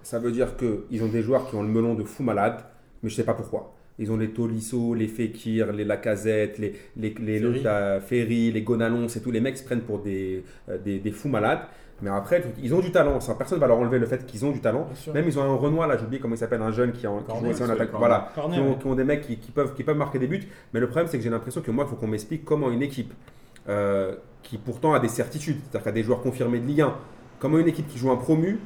Ça veut dire qu'ils ont des joueurs qui ont le melon de fou malade, mais je sais pas pourquoi. Ils ont les Tolisso, les Fekir, les Lacazette, les, les, les, Ferry. la Ferry, les Gonalons, c'est tous les mecs se prennent pour des, euh, des, des fous malades. Mais après, ils ont du talent. Ça, personne ne va leur enlever le fait qu'ils ont du talent. Même ils ont un Renoir, là, j'ai oublié comment il s'appelle, un jeune qui, en, qui joue aussi en attaque. Voilà, Cornet, qui ont, ouais. qui ont des mecs qui, qui peuvent, qui peuvent marquer des buts. Mais le problème, c'est que j'ai l'impression que moi, il faut qu'on m'explique comment une équipe euh, qui pourtant a des certitudes, c'est-à-dire qu'il y a des joueurs confirmés de Ligue 1, comment une équipe qui joue un promu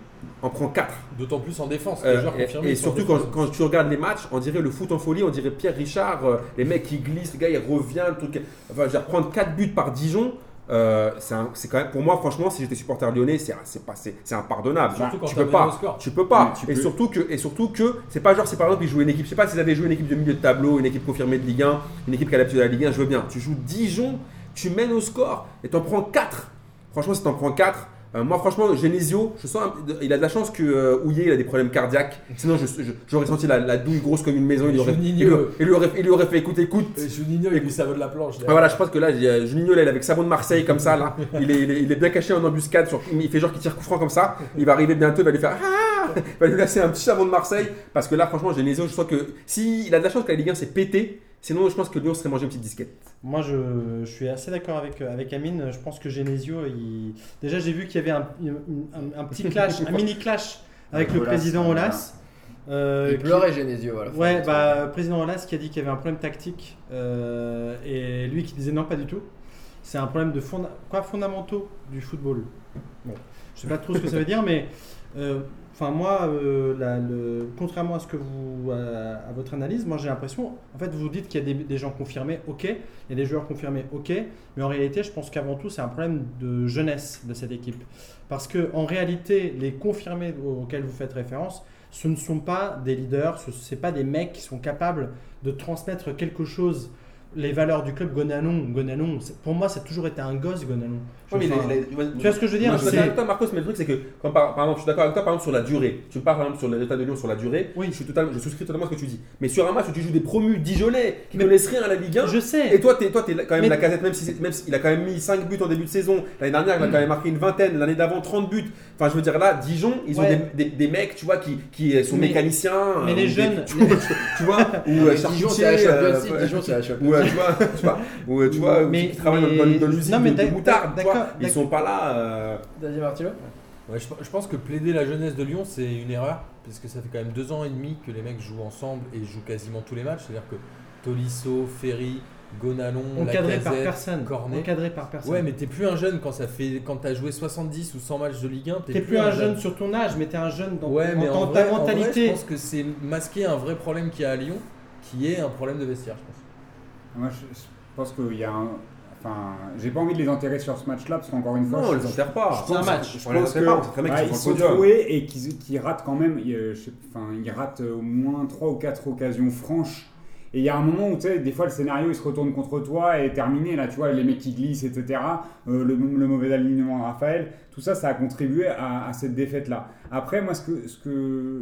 en prend 4. D'autant plus en défense, joueurs et surtout quand, défense. quand tu regardes les matchs, on dirait le foot en folie, on dirait Pierre Richard, euh, les mecs qui glissent, le gars il revient, le truc. Enfin, je veux dire, prendre 4 buts par Dijon. euh, c'est quand même pour moi franchement si j'étais supporter lyonnais c'est c'est pas c'est c'est impardonnable Surtout quand tu peux pas score. tu peux pas tu et peux- surtout que et surtout que c'est pas genre c'est par exemple ils jouaient une équipe je sais pas s'ils avaient joué une équipe de milieu de tableau une équipe confirmée de Ligue 1 une équipe qui a l'habitude de la Ligue 1 je veux bien tu joues Dijon tu mènes au score et t'en prends 4 franchement si t'en prends 4 euh, moi franchement Genesio je sens un- il a de la chance que euh, Houillet, il a des problèmes cardiaques sinon je- je- j'aurais senti la, la douille grosse comme une maison il lui aurait, il lui, Juninho. il lui aurait, il lui aurait fait écoute écoute Et Juninho, il lui savonne de la planche. ah, voilà, je pense que là, j'ai- euh, Juninho, là, il est avec Savon de Marseille comme ça, là. <laughs> Il est, il est, il est bien caché en embuscade. Sur, il fait genre qu'il tire coup franc comme ça. Il va arriver bientôt, il va lui faire Ah Il va lui laisser un petit Savon de Marseille. Parce que là, franchement, Genesio, je crois que si il a de la chance que la Ligue 1 s'est pété, sinon, je pense que Lyon serait mangé une petite disquette. Moi, je, je suis assez d'accord avec, euh, avec Amine. Je pense que Genesio, il... déjà, j'ai vu qu'il y avait un, un- un petit clash, un <laughs> mini clash avec le Olas, président voilà. Olas. euh, Il qui- pleurait Genesio à la fin. Ouais, bah, président Olas qui a dit qu'il y avait un problème tactique euh, et lui qui disait non, pas du tout. C'est un problème de fonda- quoi, fondamentaux du football. Bon, je sais pas trop ce que ça veut dire, mais euh, enfin moi, euh, contrairement à ce que vous, à, votre analyse, moi j'ai l'impression, en fait, vous dites qu'il y a des, gens confirmés, ok, il y a des joueurs confirmés, ok, mais en réalité, je pense qu'avant tout, c'est un problème de jeunesse de cette équipe, parce que en réalité, les confirmés auxquels vous faites référence, ce ne sont pas des leaders, ce ne pas des mecs qui sont capables de transmettre quelque chose, les valeurs du club Gonalon. Pour moi, ça a toujours été un gosse, Gonalon. Je- enfin, tu vois ce que je veux dire? Je suis d'accord avec toi, Marcos, mais le truc, c'est que, quand par, par exemple, je suis d'accord avec toi, par exemple, sur la durée. Tu me parles, par exemple, sur les résultats de Lyon sur la durée. Oui. Je, suis totalement, je souscris totalement à ce que tu dis. Mais sur un match où tu joues des promus dijonnais qui Mais- connaissent rien à la Ligue 1, Je sais. Et toi, t'es, toi, t'es quand même Mais- la casette, même si c'est- même s'il a quand même mis 5 buts en début de saison. L'année dernière, il a quand même marqué une vingtaine. L'année d'avant, 30 buts. Enfin, je veux dire, là, Dijon, ils ont Ouais. des, des- des mecs, tu vois, qui, qui sont Mais- mécaniciens. mais euh, les des- jeunes- tu, vois, tu vois, ou <laughs> euh, Dijon, c'est la euh. Dijon, c'est la tu vois, tu vois, ou tu vois, Mais- qui travaillent dans- mais- dans, dans l'usine non, mais de, de moutarde, tu vois, d'accord, ils sont pas là. euh, Vas-y, Martino. Ouais, je, je pense que plaider la jeunesse de Lyon, c'est une erreur, parce que ça fait quand même deux ans et demi que les mecs jouent ensemble et jouent quasiment tous les matchs. C'est-à-dire que Tolisso, Ferry, Gonalon, Encadré par Lacazette, personne. Cornet. Encadré par personne. Ouais, mais t'es plus un jeune quand ça fait quand t'as joué 70 ou 100 matchs de Ligue 1. T'es plus un jeune sur ton âge, mais t'es un jeune dans, Ouais, mais dans en, ta vrai, en vrai, mentalité. je pense que c'est masquer un vrai problème qu'il y a à Lyon, qui est un problème de vestiaire, je pense. Moi, je, je pense qu'il y a un. Enfin, j'ai pas envie de les enterrer sur ce match-là parce qu'encore une fois. Non, on je- les enterre pas. C'est un match. On les enterre pas, c'est très qu'ils ils sont troués et qu'ils qu'ils ratent quand même. je sais- Enfin, ils ratent au moins 3 ou 4 occasions franches. Et il y a un moment où tu sais, des fois le scénario il se retourne contre toi et est terminé. Là, tu vois, les mecs qui glissent, etc. euh, le, le mauvais alignement de Raphaël. Tout ça, ça a contribué à, à cette défaite-là. Après, moi, ce que, ce que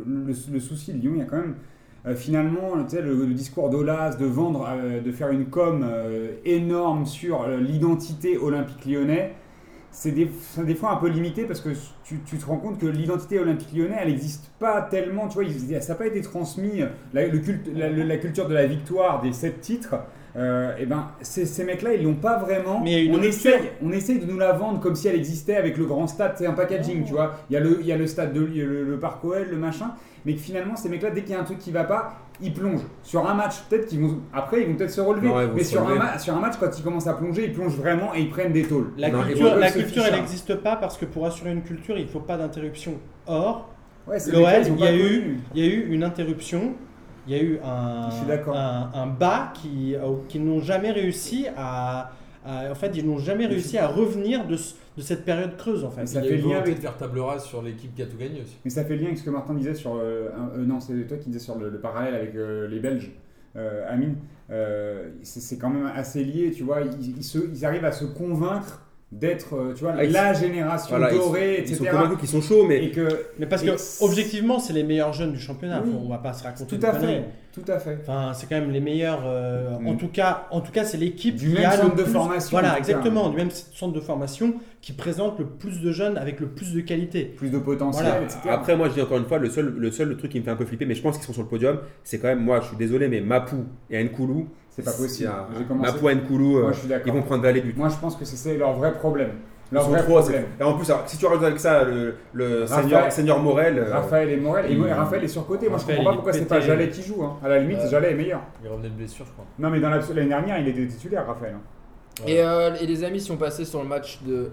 le, le souci de Lyon, il y a quand même. Euh, finalement, le, discours d'Olas, de vendre, euh, de faire une com euh, énorme sur l'identité olympique lyonnais, c'est des, c'est des fois un peu limité parce que tu, tu te rends compte que l'identité olympique lyonnais, elle n'existe pas tellement, tu vois, il- ça n'a pas été transmis, la, le culte, la, le- la culture de la victoire des sept titres, euh, et ben, ces, ces mecs-là, ils l'ont pas vraiment. Mais on, essaye, on essaye de nous la vendre comme si elle existait avec le grand stade, c'est un packaging, tu vois. Il y a le, il y a le stade de il y a le, le parc OL, le machin, mais que finalement, ces mecs-là, dès qu'il y a un truc qui va pas, ils plongent. Sur un match, peut-être qu'ils vont. Après, ils vont peut-être se relever, Non, mais se sur un, relever. ma- sur un match, quand ils commencent à plonger, ils plongent vraiment et ils prennent des tôles. La Non, culture, la culture fiche, elle hein. n'existe pas parce que pour assurer une culture, il ne faut pas d'interruption. Or, Ouais, L'OL, il y a eu- il y a eu une interruption, il y a eu un, Je suis d'accord. un, un bas qui, qui n'ont jamais réussi à, à- En fait, ils n'ont jamais réussi à revenir de, ce- de cette période creuse, en fait. Mais ça Il fait lien avec- de faire table rase sur l'équipe qui a tout gagné aussi. Mais ça fait lien avec ce que Martin disait sur. euh, euh, non, c'est toi qui disais sur le, le parallèle avec euh, les Belges, euh, Amine. Euh, c'est c'est quand même assez lié, tu vois. Ils, ils se- ils arrivent à se convaincre d'être, euh, tu vois, Ah, ils la génération Voilà, ils sont- dorée, Ils sont etc. convaincus qu'ils sont chauds, mais Et que. Mais parce Et que, c'est- objectivement, c'est les meilleurs jeunes du championnat. Oui. On va pas se raconter Tout de à conneries. fait. Tout à fait. Enfin, c'est quand même les meilleurs. euh, Mm. En tout cas, en tout cas, c'est l'équipe Du qui même a le centre de plus- formation, Voilà, exactement, du même centre de formation qui présente le plus de jeunes avec le plus de qualité. Plus de potentiel, Voilà. etc. Après, moi, je dis encore une fois, le seul, le seul truc qui me fait un peu flipper, mais je pense qu'ils sont sur le podium, c'est quand même, moi, je suis désolé, mais Mapou et Nkoulou, c'est pas possible. il y a- J'ai commencé- Mapou et Nkoulou, euh, Moi, je suis ils d'accord. vont prendre les buts. Moi, je pense que c'est- leur vrai problème. Ils Leur sont vrai trop, problème. c'est- Et en plus, alors, si tu rajoutes avec ça le, le Raphaël- seigneur, seigneur Morel, euh, Raphaël et Morel. Et Raphaël est surcoté. Moi, je comprends pas pourquoi est c'est pas. Jallet qui joue. hein. À la limite, Euh, Jallet est meilleur. Il revenait de blessure, je crois. Non, mais dans la- l'année dernière, il était titulaire, Raphaël. Et, euh, et les amis, si on passait sur le match de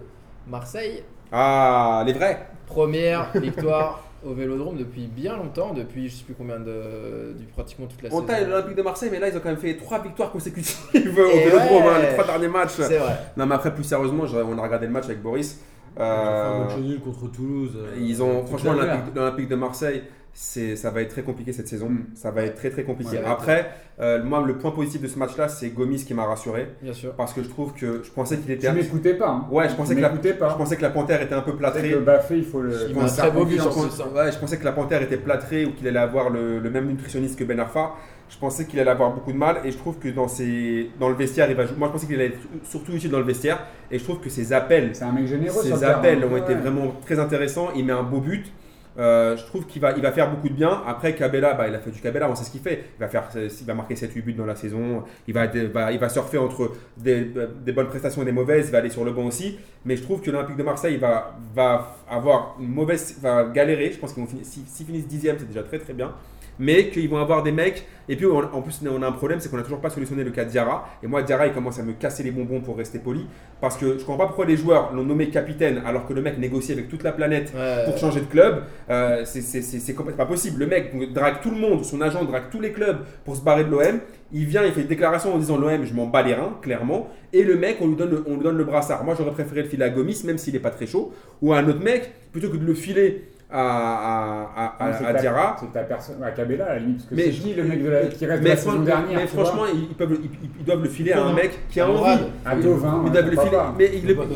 Marseille, ah, les vrais. première victoire au Vélodrome depuis bien longtemps, depuis je sais plus combien de, depuis pratiquement toute la On saison. taille l'Olympique de Marseille, mais là, ils ont quand même fait trois victoires consécutives <laughs> au Vélodrome, ouais. hein, les trois derniers matchs. C'est vrai. Non, mais après, plus sérieusement, on a regardé le match avec Boris. Ils ont fait un Euh, match nul contre Toulouse. euh, Ils ont, franchement, l'Olympique de Marseille, ça va être très compliqué cette saison. Mm. Ça va être très très compliqué. Ouais. Après, euh, moi, le point positif de ce match-là, c'est Gomis qui m'a rassuré Bien sûr. parce que je trouve que je pensais qu'il était. Tu m'écoutais pas. Hein. Ouais, je pensais, Tu que la, m'écoutais je pas. pensais que la panthère était un peu plâtrée. que Baffé, il faut le. Il un très faire beau but Je sur confiance. ce- pense- ouais, je pensais que la panthère était plâtrée ou qu'il allait avoir le, le même nutritionniste que Ben Arfa. Je pensais qu'il allait avoir beaucoup de mal et je trouve que dans, ses, dans le vestiaire, il va jou- moi je pensais qu'il allait être surtout utile dans le vestiaire et je trouve que ses appels, C'est un mec généreux ses appels terrain. ont été vraiment très intéressants. Il met un beau but. Euh, je trouve qu'il va, il va faire beaucoup de bien. Après, Cabella, bah, il a fait du Cabella, on sait ce qu'il fait. Il va, faire, il va marquer 7-8 buts dans la saison. Il va, va- il va surfer entre des, bonnes prestations et des mauvaises. Il va aller sur le banc aussi. Mais je trouve que l'Olympique de Marseille va, va avoir une mauvaise. va galérer. Je pense qu'ils vont finir. S'ils finissent 10 c'est déjà très très bien. Mais qu'ils vont avoir des mecs. Et puis on- en plus, on a un problème, c'est qu'on n'a toujours pas solutionné le cas de Diarra. Et moi, Diarra, il commence à me casser les bonbons pour rester poli. Parce que je comprends pas pourquoi les joueurs l'ont nommé capitaine alors que le mec négocie avec toute la planète Ouais. pour changer de club. Euh, c'est- complètement pas possible. Le mec drague tout le monde, son agent drague tous les clubs pour se barrer de l'OM. Il vient, il fait une déclaration en disant l'OM, je m'en bats les reins, clairement. Et le mec, on lui donne le, on lui donne le brassard. Moi, j'aurais préféré le filer à Gomis, même s'il est pas très chaud, ou à un autre mec, plutôt que de le filer à, à, à, à- Diarra. C'est ta personne. À Cabella, à la limite. Parce que Mais c'est je- qui le mec de la- qui reste de Mais, la fran- saison dernière mais franchement, ils, ils peuvent, ils, ils doivent le filer à un mec qui a envie. À Tovin. Ils doivent le filer. Mais il le. Non, non,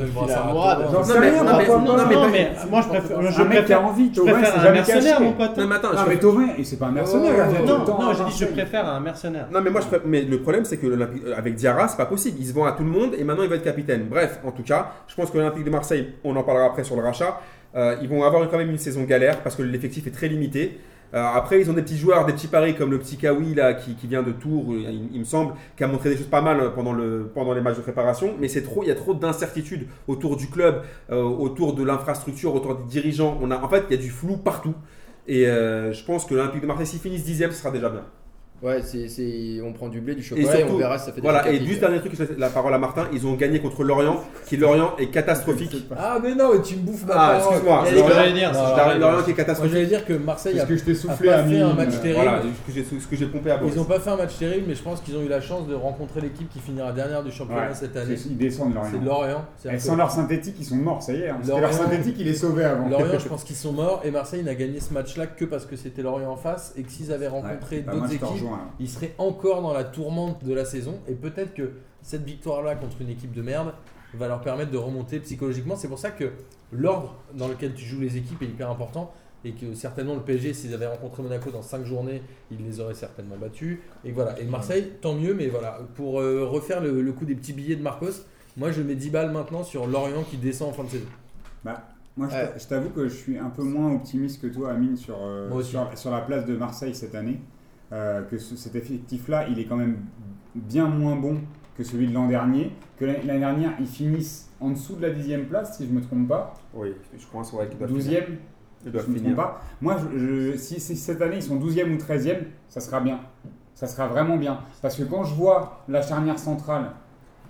mais- pourquoi non, pas. non, mais non, pas- mais moi je préfère. Je Un mec qui a envie, je Tovin, préfère c'est un mercenaire, mon pote. Non, mais attends, Non, je- mais Tovin, et c'est pas un mercenaire, tout Non, j'ai dit je préfère un mercenaire. Non mais moi mais le problème c'est que avec Diarra c'est pas possible. Il se vend à tout le monde et maintenant il va être capitaine. Bref, en tout cas, je pense que l'Olympique de Marseille, on en parlera après sur le rachat, euh, ils vont avoir quand même une saison galère parce que l'effectif est très limité. Alors après, ils ont des petits joueurs, des petits paris comme le petit Kawi là, qui, vient de Tours, il, il me semble, qui a montré des choses pas mal euh, pendant, le, pendant les matchs de préparation. Mais c'est trop, il y a trop d'incertitudes autour du club, euh, autour de l'infrastructure, autour des dirigeants. On a, en fait, il y a du flou partout. Et euh, je pense que l'Olympique de Marseille, s'ils finissent dixième, ce sera déjà bien. Ouais, c'est, c'est- on prend du blé, du Et chocolat et, on surtout, verra si ça fait des Voilà, et juste dernier truc, la parole à Martin, ils ont gagné contre Lorient, qui Lorient est catastrophique. Ah, mais non, mais tu me bouffes ma Ah, parole. excuse-moi, Lorient arrête, Lorient qui est catastrophique. j'allais dire que Marseille a ce que je t'ai a soufflé pas à fait un match euh, terrible. Voilà, ce que j'ai ce que j'ai pompé à Boris. Ils n'ont pas fait un match terrible, mais je pense qu'ils ont eu la chance de rencontrer l'équipe qui finira dernière du championnat Ouais, cette année. c'est- Ils descendent C'est Lorient. Lorient. Et sans leur synthétique, ils sont morts, ça y est. hein. C'était leur Lorient- synthétique, il est sauvé avant. Lorient, je <laughs> pense qu'ils sont morts et Marseille n'a gagné ce match-là que parce que c'était Lorient en face et que s'ils avaient rencontré d'autres équipes, rejoins, là. ils seraient encore dans la tourmente de la saison et peut-être que cette victoire-là contre une équipe de merde va leur permettre de remonter psychologiquement. C'est pour ça que l'ordre dans lequel tu joues les équipes est hyper important et que certainement le PSG, s'ils avaient rencontré Monaco dans 5 journées, ils les auraient certainement battus. Et voilà. Et Marseille, tant mieux, mais voilà. Pour euh, refaire le, le coup des petits billets de Marcos, moi je mets 10 balles maintenant sur Lorient qui descend en fin de saison. Moi, je Ouais. t'a- je t'avoue que je suis un peu moins optimiste que toi, Amine, sur, euh, sur la place de Marseille cette année. Euh, que ce- cet effectif-là, il est quand même bien moins bon que celui de l'an dernier. Que l'année dernière, ils finissent en dessous de la dixième place, si je ne me trompe pas. Oui, je crois ouais, qu'ils doivent finir. Si doivent je ne me trompe pas. Moi, je- je- si, si cette année, ils sont 12e ou 13e, ça sera bien. Ça sera vraiment bien. Parce que quand je vois la charnière centrale,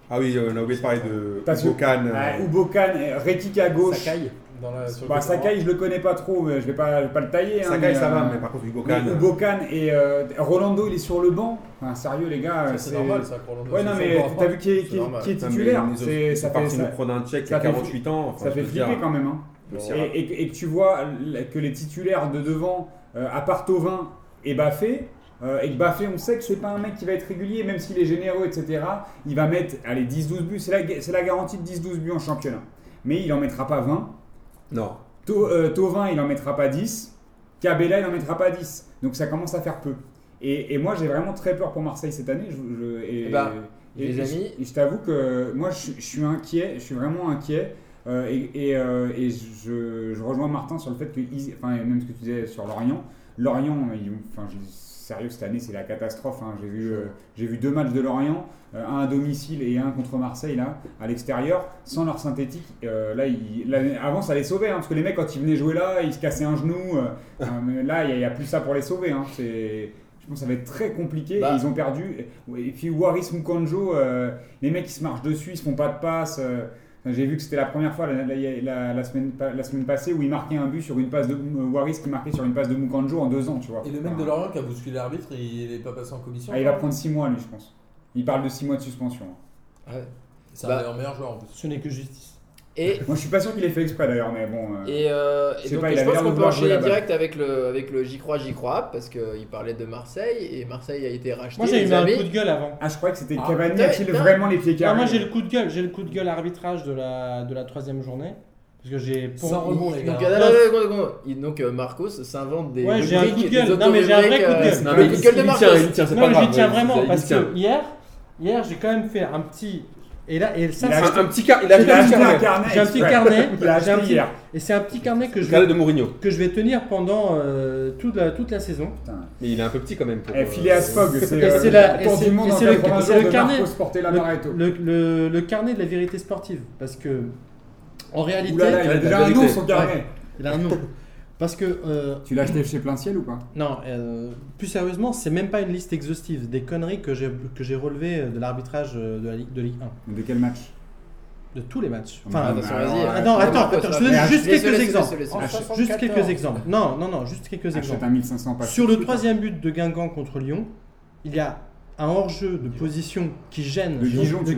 Ah oui, euh, on a oublié de parler de Bocan. euh, Ubokan, Rekik à gauche. Sakai dans la, sur le Bah, Sakai, je le connais pas trop, mais je vais pas, je vais pas le tailler. hein, Sakai, mais, ça va, euh, mais par contre, Hugo Mais Can. Ubokan et euh, Rolando, il est sur le banc. Enfin, sérieux, les gars. C'est normal ça pour Orlando, Ouais, non, mais t'as vu qui est, C'est qui est- normal. qui est Non, mais titulaire C'est- Ça fait, nous prendre un tchèque à fait 48 ans. enfin, ça fait flipper quand même. Hein. Et, Sierra. et- et que tu vois que les titulaires de devant, euh, à part Thauvin et Baffé, euh, et que Baffé, on sait que c'est pas un mec qui va être régulier, même s'il est généreux, etc. Il va mettre, allez, 10-12 buts. C'est la, c'est la garantie de 10-12 buts en championnat. Mais il en mettra pas 20. Non. Tau- euh, Thauvin, il en mettra pas 10. Cabella, il en mettra pas 10. Donc ça commence à faire peu. Et, et moi, j'ai vraiment très peur pour Marseille cette année. Je, je- et, Eh ben, et- les amis- je, t'avoue que moi, je, je suis inquiet. Je suis vraiment inquiet. Euh, et et, euh, je, rejoins Martin sur le fait que, enfin, même ce que tu disais sur Lorient, Lorient, ils- enfin, je- sérieux, cette année, c'est la catastrophe. hein. J'ai vu, euh, j'ai vu deux matchs de Lorient, euh, un à domicile et un contre Marseille, là, à l'extérieur, sans leur synthétique. Euh, là, avant, ça les sauvait, hein, parce que les mecs, quand ils venaient jouer là, ils se cassaient un genou. mais là, il n'y a, plus ça pour les sauver. hein. C'est. Je pense que ça va être très compliqué. Bah. ils ont perdu. Et puis Waris Mukanjo, les mecs ils se marchent dessus, ils se font pas de passe. J'ai vu que c'était la première fois la, la- la- la semaine, la semaine passée où il marquait un but sur une passe de euh, Waris qui marquait sur une passe de Mukanjo en deux ans, tu vois. Et le mec Enfin, de Lorient qui a bousculé l'arbitre, il n'est pas passé en commission ah, il va prendre 6 mois lui, je pense. Il parle de 6 mois de suspension. Ouais. C'est Bah. un meilleur meilleur joueur en plus. Ce n'est que justice. Et, Moi je suis pas sûr qu'il ait fait exprès d'ailleurs, mais bon. euh, et, euh, Je et sais donc pas, il je avait pense qu'on peut enchaîner direct avec le, avec le J'y crois, J'y crois, parce qu'il parlait de Marseille, et Marseille a été racheté. Moi j'ai eu un amis. coup de gueule avant. Ah, je croyais que c'était Ah, Cavani a-t-il vraiment les pieds Ah, carrés moi j'ai le coup de gueule, j'ai le coup de gueule arbitrage de la, de la troisième journée. Parce que j'ai. pour- Sans rebond, les gars. Donc, euh, non, non, non, non, non. Euh, Marcos s'invente des Ouais, j'ai un coup de gueule. Non, mais j'ai un vrai coup de euh, gueule. Non, le mais coup de il- tient, il tient, c'est Non pas mais grave. j'y tiens vraiment parce que hier, hier j'ai quand même fait un petit. Et là, et ça, Il a Un, un petit car, il a Il a acheté acheté un un petit carnet. carnet. j'ai un petit carnet. <laughs> Il a j'ai un acheté petit- hier. Et c'est un petit carnet que je Carnet vais, de Mourinho. que je vais tenir pendant euh, toute, la, toute la saison. Putain. Mais il est un peu petit quand même. Pour, Eh, euh, Phileas Fogg, c'est Et euh, c'est le et tour c'est- du monde et en c'est le- 80 c'est jours le de carnet. Le, Maretto. le, le- le carnet de la vérité sportive. Parce que, en réalité, Ouh là là, il a déjà un nom son carnet. il a un nom. <laughs> Parce que, euh, Tu l'as acheté chez Plein Ciel ou pas? Non, euh, plus sérieusement, c'est même pas une liste exhaustive des conneries que j'ai que j'ai relevées de l'arbitrage euh, de la Ligue, de Ligue 1. De quel match? De tous les matchs. Ah, Enfin, bah, alors, vas-y. euh, attends, attends, je te donne juste quelques exemples. Achète- Juste quelques exemples. Non, non, non, juste quelques Achète exemples. un 1500 pas Sur le troisième but de Guingamp contre Lyon, il y a un hors-jeu de position qui gêne De Dijon, le tu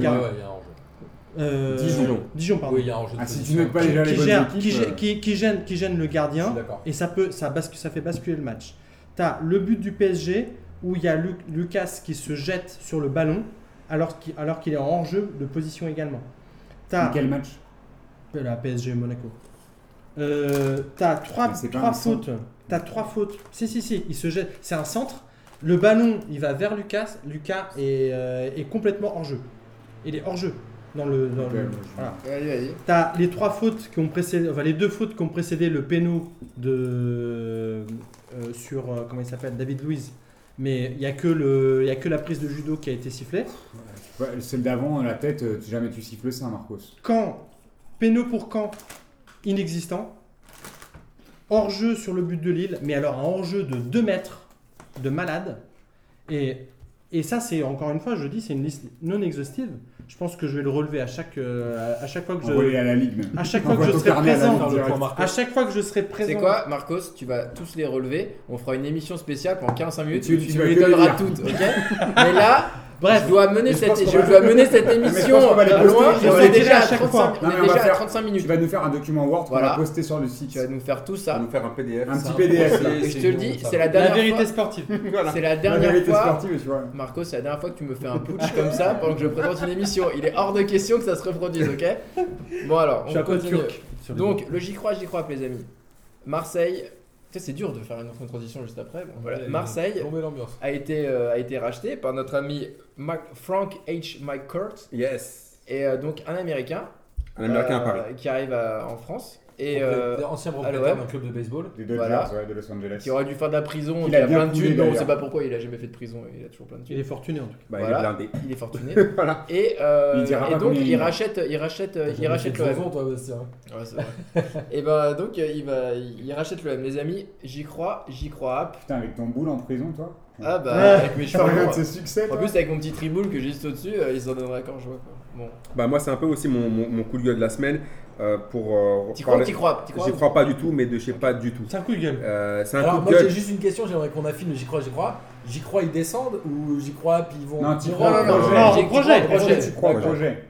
euh, Dijon. Dijon, pardon. Oui, il y a un enjeu de Ah, si tu pas déjà les qui, bonnes gère- équipes. qui, euh, qui- qui gêne, qui gêne le gardien et ça peut ça, bascule, ça fait basculer le match. Tu as le but du PSG où il y a Lu- Lucas qui se jette sur le ballon alors qu'il alors qu'il est en hors-jeu de position également. As Quel match? La PSG Monaco. Euh, t'as trois, trois fautes. T'as trois fautes. Si, si, si. Il se jette. C'est un centre. Le ballon, il va vers Lucas. Lucas est, euh, est complètement hors jeu. Il est hors jeu. Dans le, dans le- voilà. T'as les trois fautes qui ont précédé, enfin les deux fautes qui ont précédé le péno de euh, sur euh, comment il s'appelle David Luiz. Mais il n'y a, que le- il y a que la prise de judo qui a été sifflée. Ouais, celle d'avant, la tête, euh, jamais tu siffles ça, Marcos. Quand, péno pour camp, inexistant. Hors-jeu sur le but de Lille, mais alors un hors-jeu de 2 mètres de malade. Et, et ça, c'est encore une fois, je dis, c'est une liste non exhaustive. Je pense que je vais le relever à chaque, euh, à, chaque fois que Envoyer je, à la Ligue même. à chaque fois que je serai à présent, à chaque fois que je serai présent. C'est quoi, Marcos Tu vas tous les relever. On fera une émission spéciale pendant 15 minutes. Tu- tu les donneras toutes, ok <laughs> Mais là, Bref, je dois mener cette, je dois mener cette émission loin. on est déjà à à chaque 35, fois. on Non, est mais on va déjà à faire- 35 Tu minutes. vas nous faire un document Word qu'on va poster sur le site. Tu vas nous faire tout Ça va ça. nous faire un PDF. Un petit PDF. je c'est te le dis, <laughs> c'est la la dernière vérité fois. sportive. C'est la La dernière vérité fois. tu. Marco, c'est la dernière fois que tu me fais un putsch comme ça pendant que je présente une émission. Il est hors de question que ça se reproduise, ok? Bon alors, on continue. Donc, le j'y crois, j'y crois, les amis. Marseille, c'est dur de faire une autre transition juste après. Bon, voilà. Ouais, Marseille a été, euh, a été racheté par notre ami Mac- Frank H. McCourt, Yes. et euh, donc un Américain, Un Américain à euh, Paris. qui arrive à- en France et euh, ancien propriétaire d'un club de baseball. Des Dodgers Voilà. ouais, de Los Angeles. qui aurait dû faire de la prison, Il il, a a plein de thunes, mais on d'ailleurs. sait pas pourquoi il a jamais fait de prison, il a toujours plein de Il thunes. est fortuné en tout cas. Bah, Voilà. Il est blindé. Il est fortuné. <laughs> voilà. Et, euh, Il dira et donc il il rachète, il rachète, il rachète de l'OM. toi, Bastien. Ouais, c'est vrai. <laughs> et bah donc il va, il rachète l'OM. Les amis, j'y crois, j'y crois. Putain, avec ton boule en prison, toi Ah bah Ouais. avec mes cheveux. longs. ses succès, En plus avec mon petit triboule que j'ai juste au-dessus, euh, il s'en donnera quand je vois quoi. Bon. Bah, moi, c'est un peu aussi mon, mon, mon coup de gueule de la semaine. Euh, pour euh, T'y crois t'y crois T'y crois J'y crois pas du tout, mais de je sais pas du tout. C'est un coup de gueule. Euh, c'est un Alors, coup moi de gueule. j'ai juste une question, j'aimerais qu'on affine j'y crois, j'y crois. J'y crois, ils descendent ou j'y crois, puis ils vont. Non, tu ils crois projet. non, J'y au crois projet, projet. Tu crois Projet.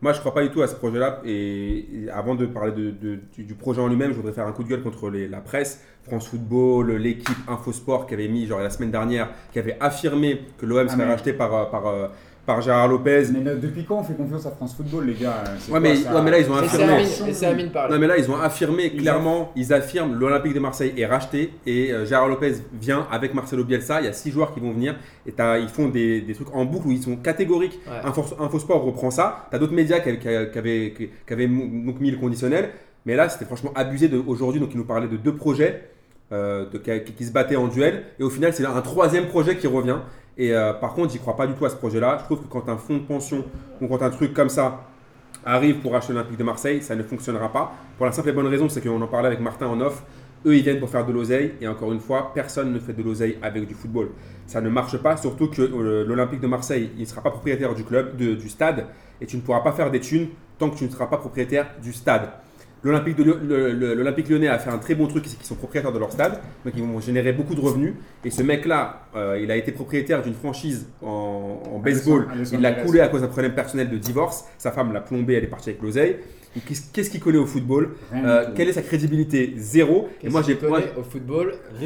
Moi, je crois pas du tout à ce projet-là. Et, et avant de parler de, de- du, du projet en lui-même, je voudrais faire un coup de gueule contre les- la presse, France Football, l'équipe Infosport qui avait mis, genre la semaine dernière, qui avait affirmé que l'OM Ah, serait mais- racheté par, euh, par, euh, par Gérard Lopez. Mais là, depuis quand on fait confiance à France Football, les gars C'est Ouais, quoi, mais- ça ouais, mais là, ils ont affirmé. Amine. Non mais là ils ont affirmé Ils clairement, ils affirment l'Olympique de Marseille est racheté et euh, Gérard Lopez vient avec Marcelo Bielsa, il y a six joueurs qui vont venir et ils font des, des trucs en boucle où ils sont catégoriques. Ouais. Info, Infosport reprend ça, t'as d'autres médias qui, avaient- qui avaient- qui avaient, qui avaient mou- donc mis le conditionnel, mais là c'était franchement abusé de- aujourd'hui, donc ils nous parlaient de deux projets euh, de- qui, qui se battaient en duel et au final c'est un troisième projet qui revient. Et euh, par contre, j'y crois pas du tout à ce projet-là. Je trouve que quand un fonds de pension ou quand un truc comme ça arrive pour acheter l'Olympique de Marseille, ça ne fonctionnera pas. Pour la simple et bonne raison, c'est qu'on en parlait avec Martin en off. Eux, ils viennent pour faire de l'oseille. Et encore une fois, personne ne fait de l'oseille avec du football. Ça ne marche pas, surtout que euh, l'Olympique de Marseille, il ne sera pas propriétaire du club, du stade. Et tu ne pourras pas faire des thunes tant que tu ne seras pas propriétaire du stade. L'Olympique, de Lyon- le- le- l'Olympique lyonnais a fait un très bon truc, c'est qu'ils sont propriétaires de leur stade, donc ils vont générer beaucoup de revenus. Et ce mec-là, euh, il a été propriétaire d'une franchise en, en baseball. Il l'a coulé à cause d'un problème personnel de divorce. Sa femme l'a plombé, elle est partie avec l'oseille. Et Qu'est-ce qu'il connaît au football Euh. Quelle est sa crédibilité? Zéro. Et Qu'est-ce moi, j'ai qu'il moi, connaît au football? <laughs>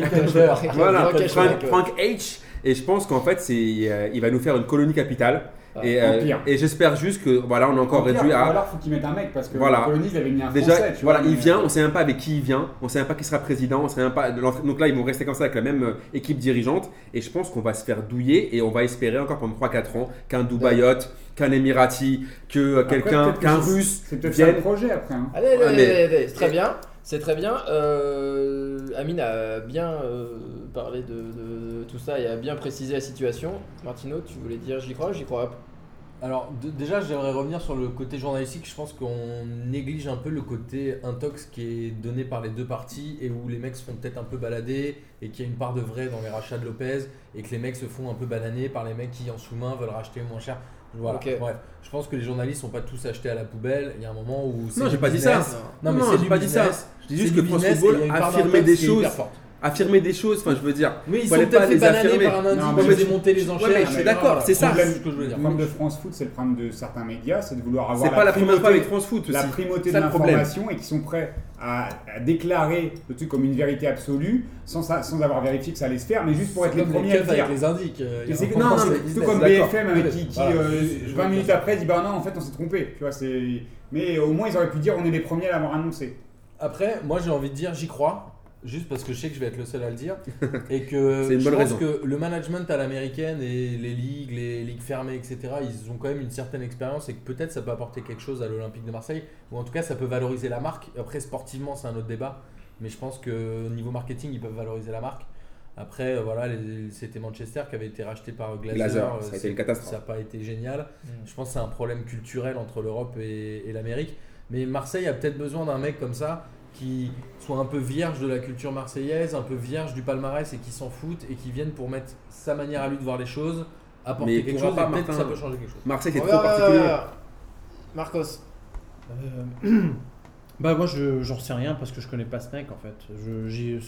Voilà, H. Frank H. Et je pense qu'en fait, c'est, euh, il va nous faire une colonie capitale. Et euh, et j'espère juste que voilà, on est encore Empire, réduit ou à. alors faut qu'ils mettent un mec parce que Voilà. la colonie ils avaient mis un Déjà, français, tu voilà, vois, il vient, on sait même pas avec qui il vient, on sait même pas qui sera président, on sait même pas. Donc là, ils vont rester comme ça avec la même euh, équipe dirigeante, et je pense qu'on va se faire douiller, et on va espérer encore pendant 3-4 ans qu'un Dubaïot, qu'un Emirati, que euh, quelqu'un, qu'un Russe C'est peut-être projet après. hein. Allez, allez, Ouais, allez, allez, allez, c'est très bien. C'est très bien. Euh, Amine a bien euh, parlé de, de tout ça et a bien précisé la situation. Martino, tu voulais dire j'y crois, j'y crois. Alors d- déjà j'aimerais revenir sur le côté journalistique, je pense qu'on néglige un peu le côté intox qui est donné par les deux parties et où les mecs se font peut-être un peu balader et qu'il y a une part de vrai dans les rachats de Lopez et que les mecs se font un peu bananer par les mecs qui en sous-main veulent racheter moins cher. Voilà, bref, je pense que les journalistes sont pas tous achetés à la poubelle, il y a un moment où c'est Non, j'ai pas dit ça. Non, mais Non, c'est j'ai du pas dit ça. Je dis juste que France Football affirmait des choses. Affirmer des choses, enfin, je veux dire. Oui, ils Faut sont pas fait les bananer affirmer. par un indice Non, mais faisait je- monter les enchères. Ouais, mais je suis d'accord, Voilà. c'est ça. C'est ce que je veux dire. Le problème de France Foot, c'est le problème de certains médias, c'est de vouloir avoir C'est pas la première fois primauté- avec France Foot aussi. la primauté de l'information et qui sont prêts à, à déclarer le truc comme une vérité absolue sans, sans avoir vérifié que ça allait se faire, mais juste pour être les premiers à le dire. les indiques. euh, il y Et a c'est non, non, mais business. comme. BFM avec qui, qui, Voilà, euh, je- je 20 vois minutes après dit bah non en fait on s'est trompé, tu vois c'est mais au moins ils auraient pu dire on est les premiers à l'avoir annoncé. Après, moi j'ai envie de dire j'y crois, juste parce que je sais que je vais être le seul à le dire. <laughs> et que je pense raison. que le management à l'américaine et les ligues, les ligues fermées, etc., ils ont quand même une certaine expérience et que peut-être ça peut apporter quelque chose à l'Olympique de Marseille, ou en tout cas ça peut valoriser la marque. Après, sportivement, c'est un autre débat, mais je pense que niveau marketing, ils peuvent valoriser la marque. Après, euh, voilà, c'était Manchester qui avait été racheté par Glazer. Glazer, euh, ça a été c'est- une catastrophe. Ça n'a pas été génial. Mm. Je pense que c'est un problème culturel entre l'Europe et, et l'Amérique. Mais Marseille a peut-être besoin d'un mec comme ça qui soit un peu vierge de la culture marseillaise, un peu vierge du palmarès et qui s'en foute et qui vienne pour mettre sa manière à lui de voir les choses, apporter Mais quelque chose pas, que ça peut changer quelque chose. Marseille, c'est On trop verra, particulier. Marcos. Euh, <clears throat> bah moi je j'en sais rien parce que je connais pas ce mec en fait. Je j'y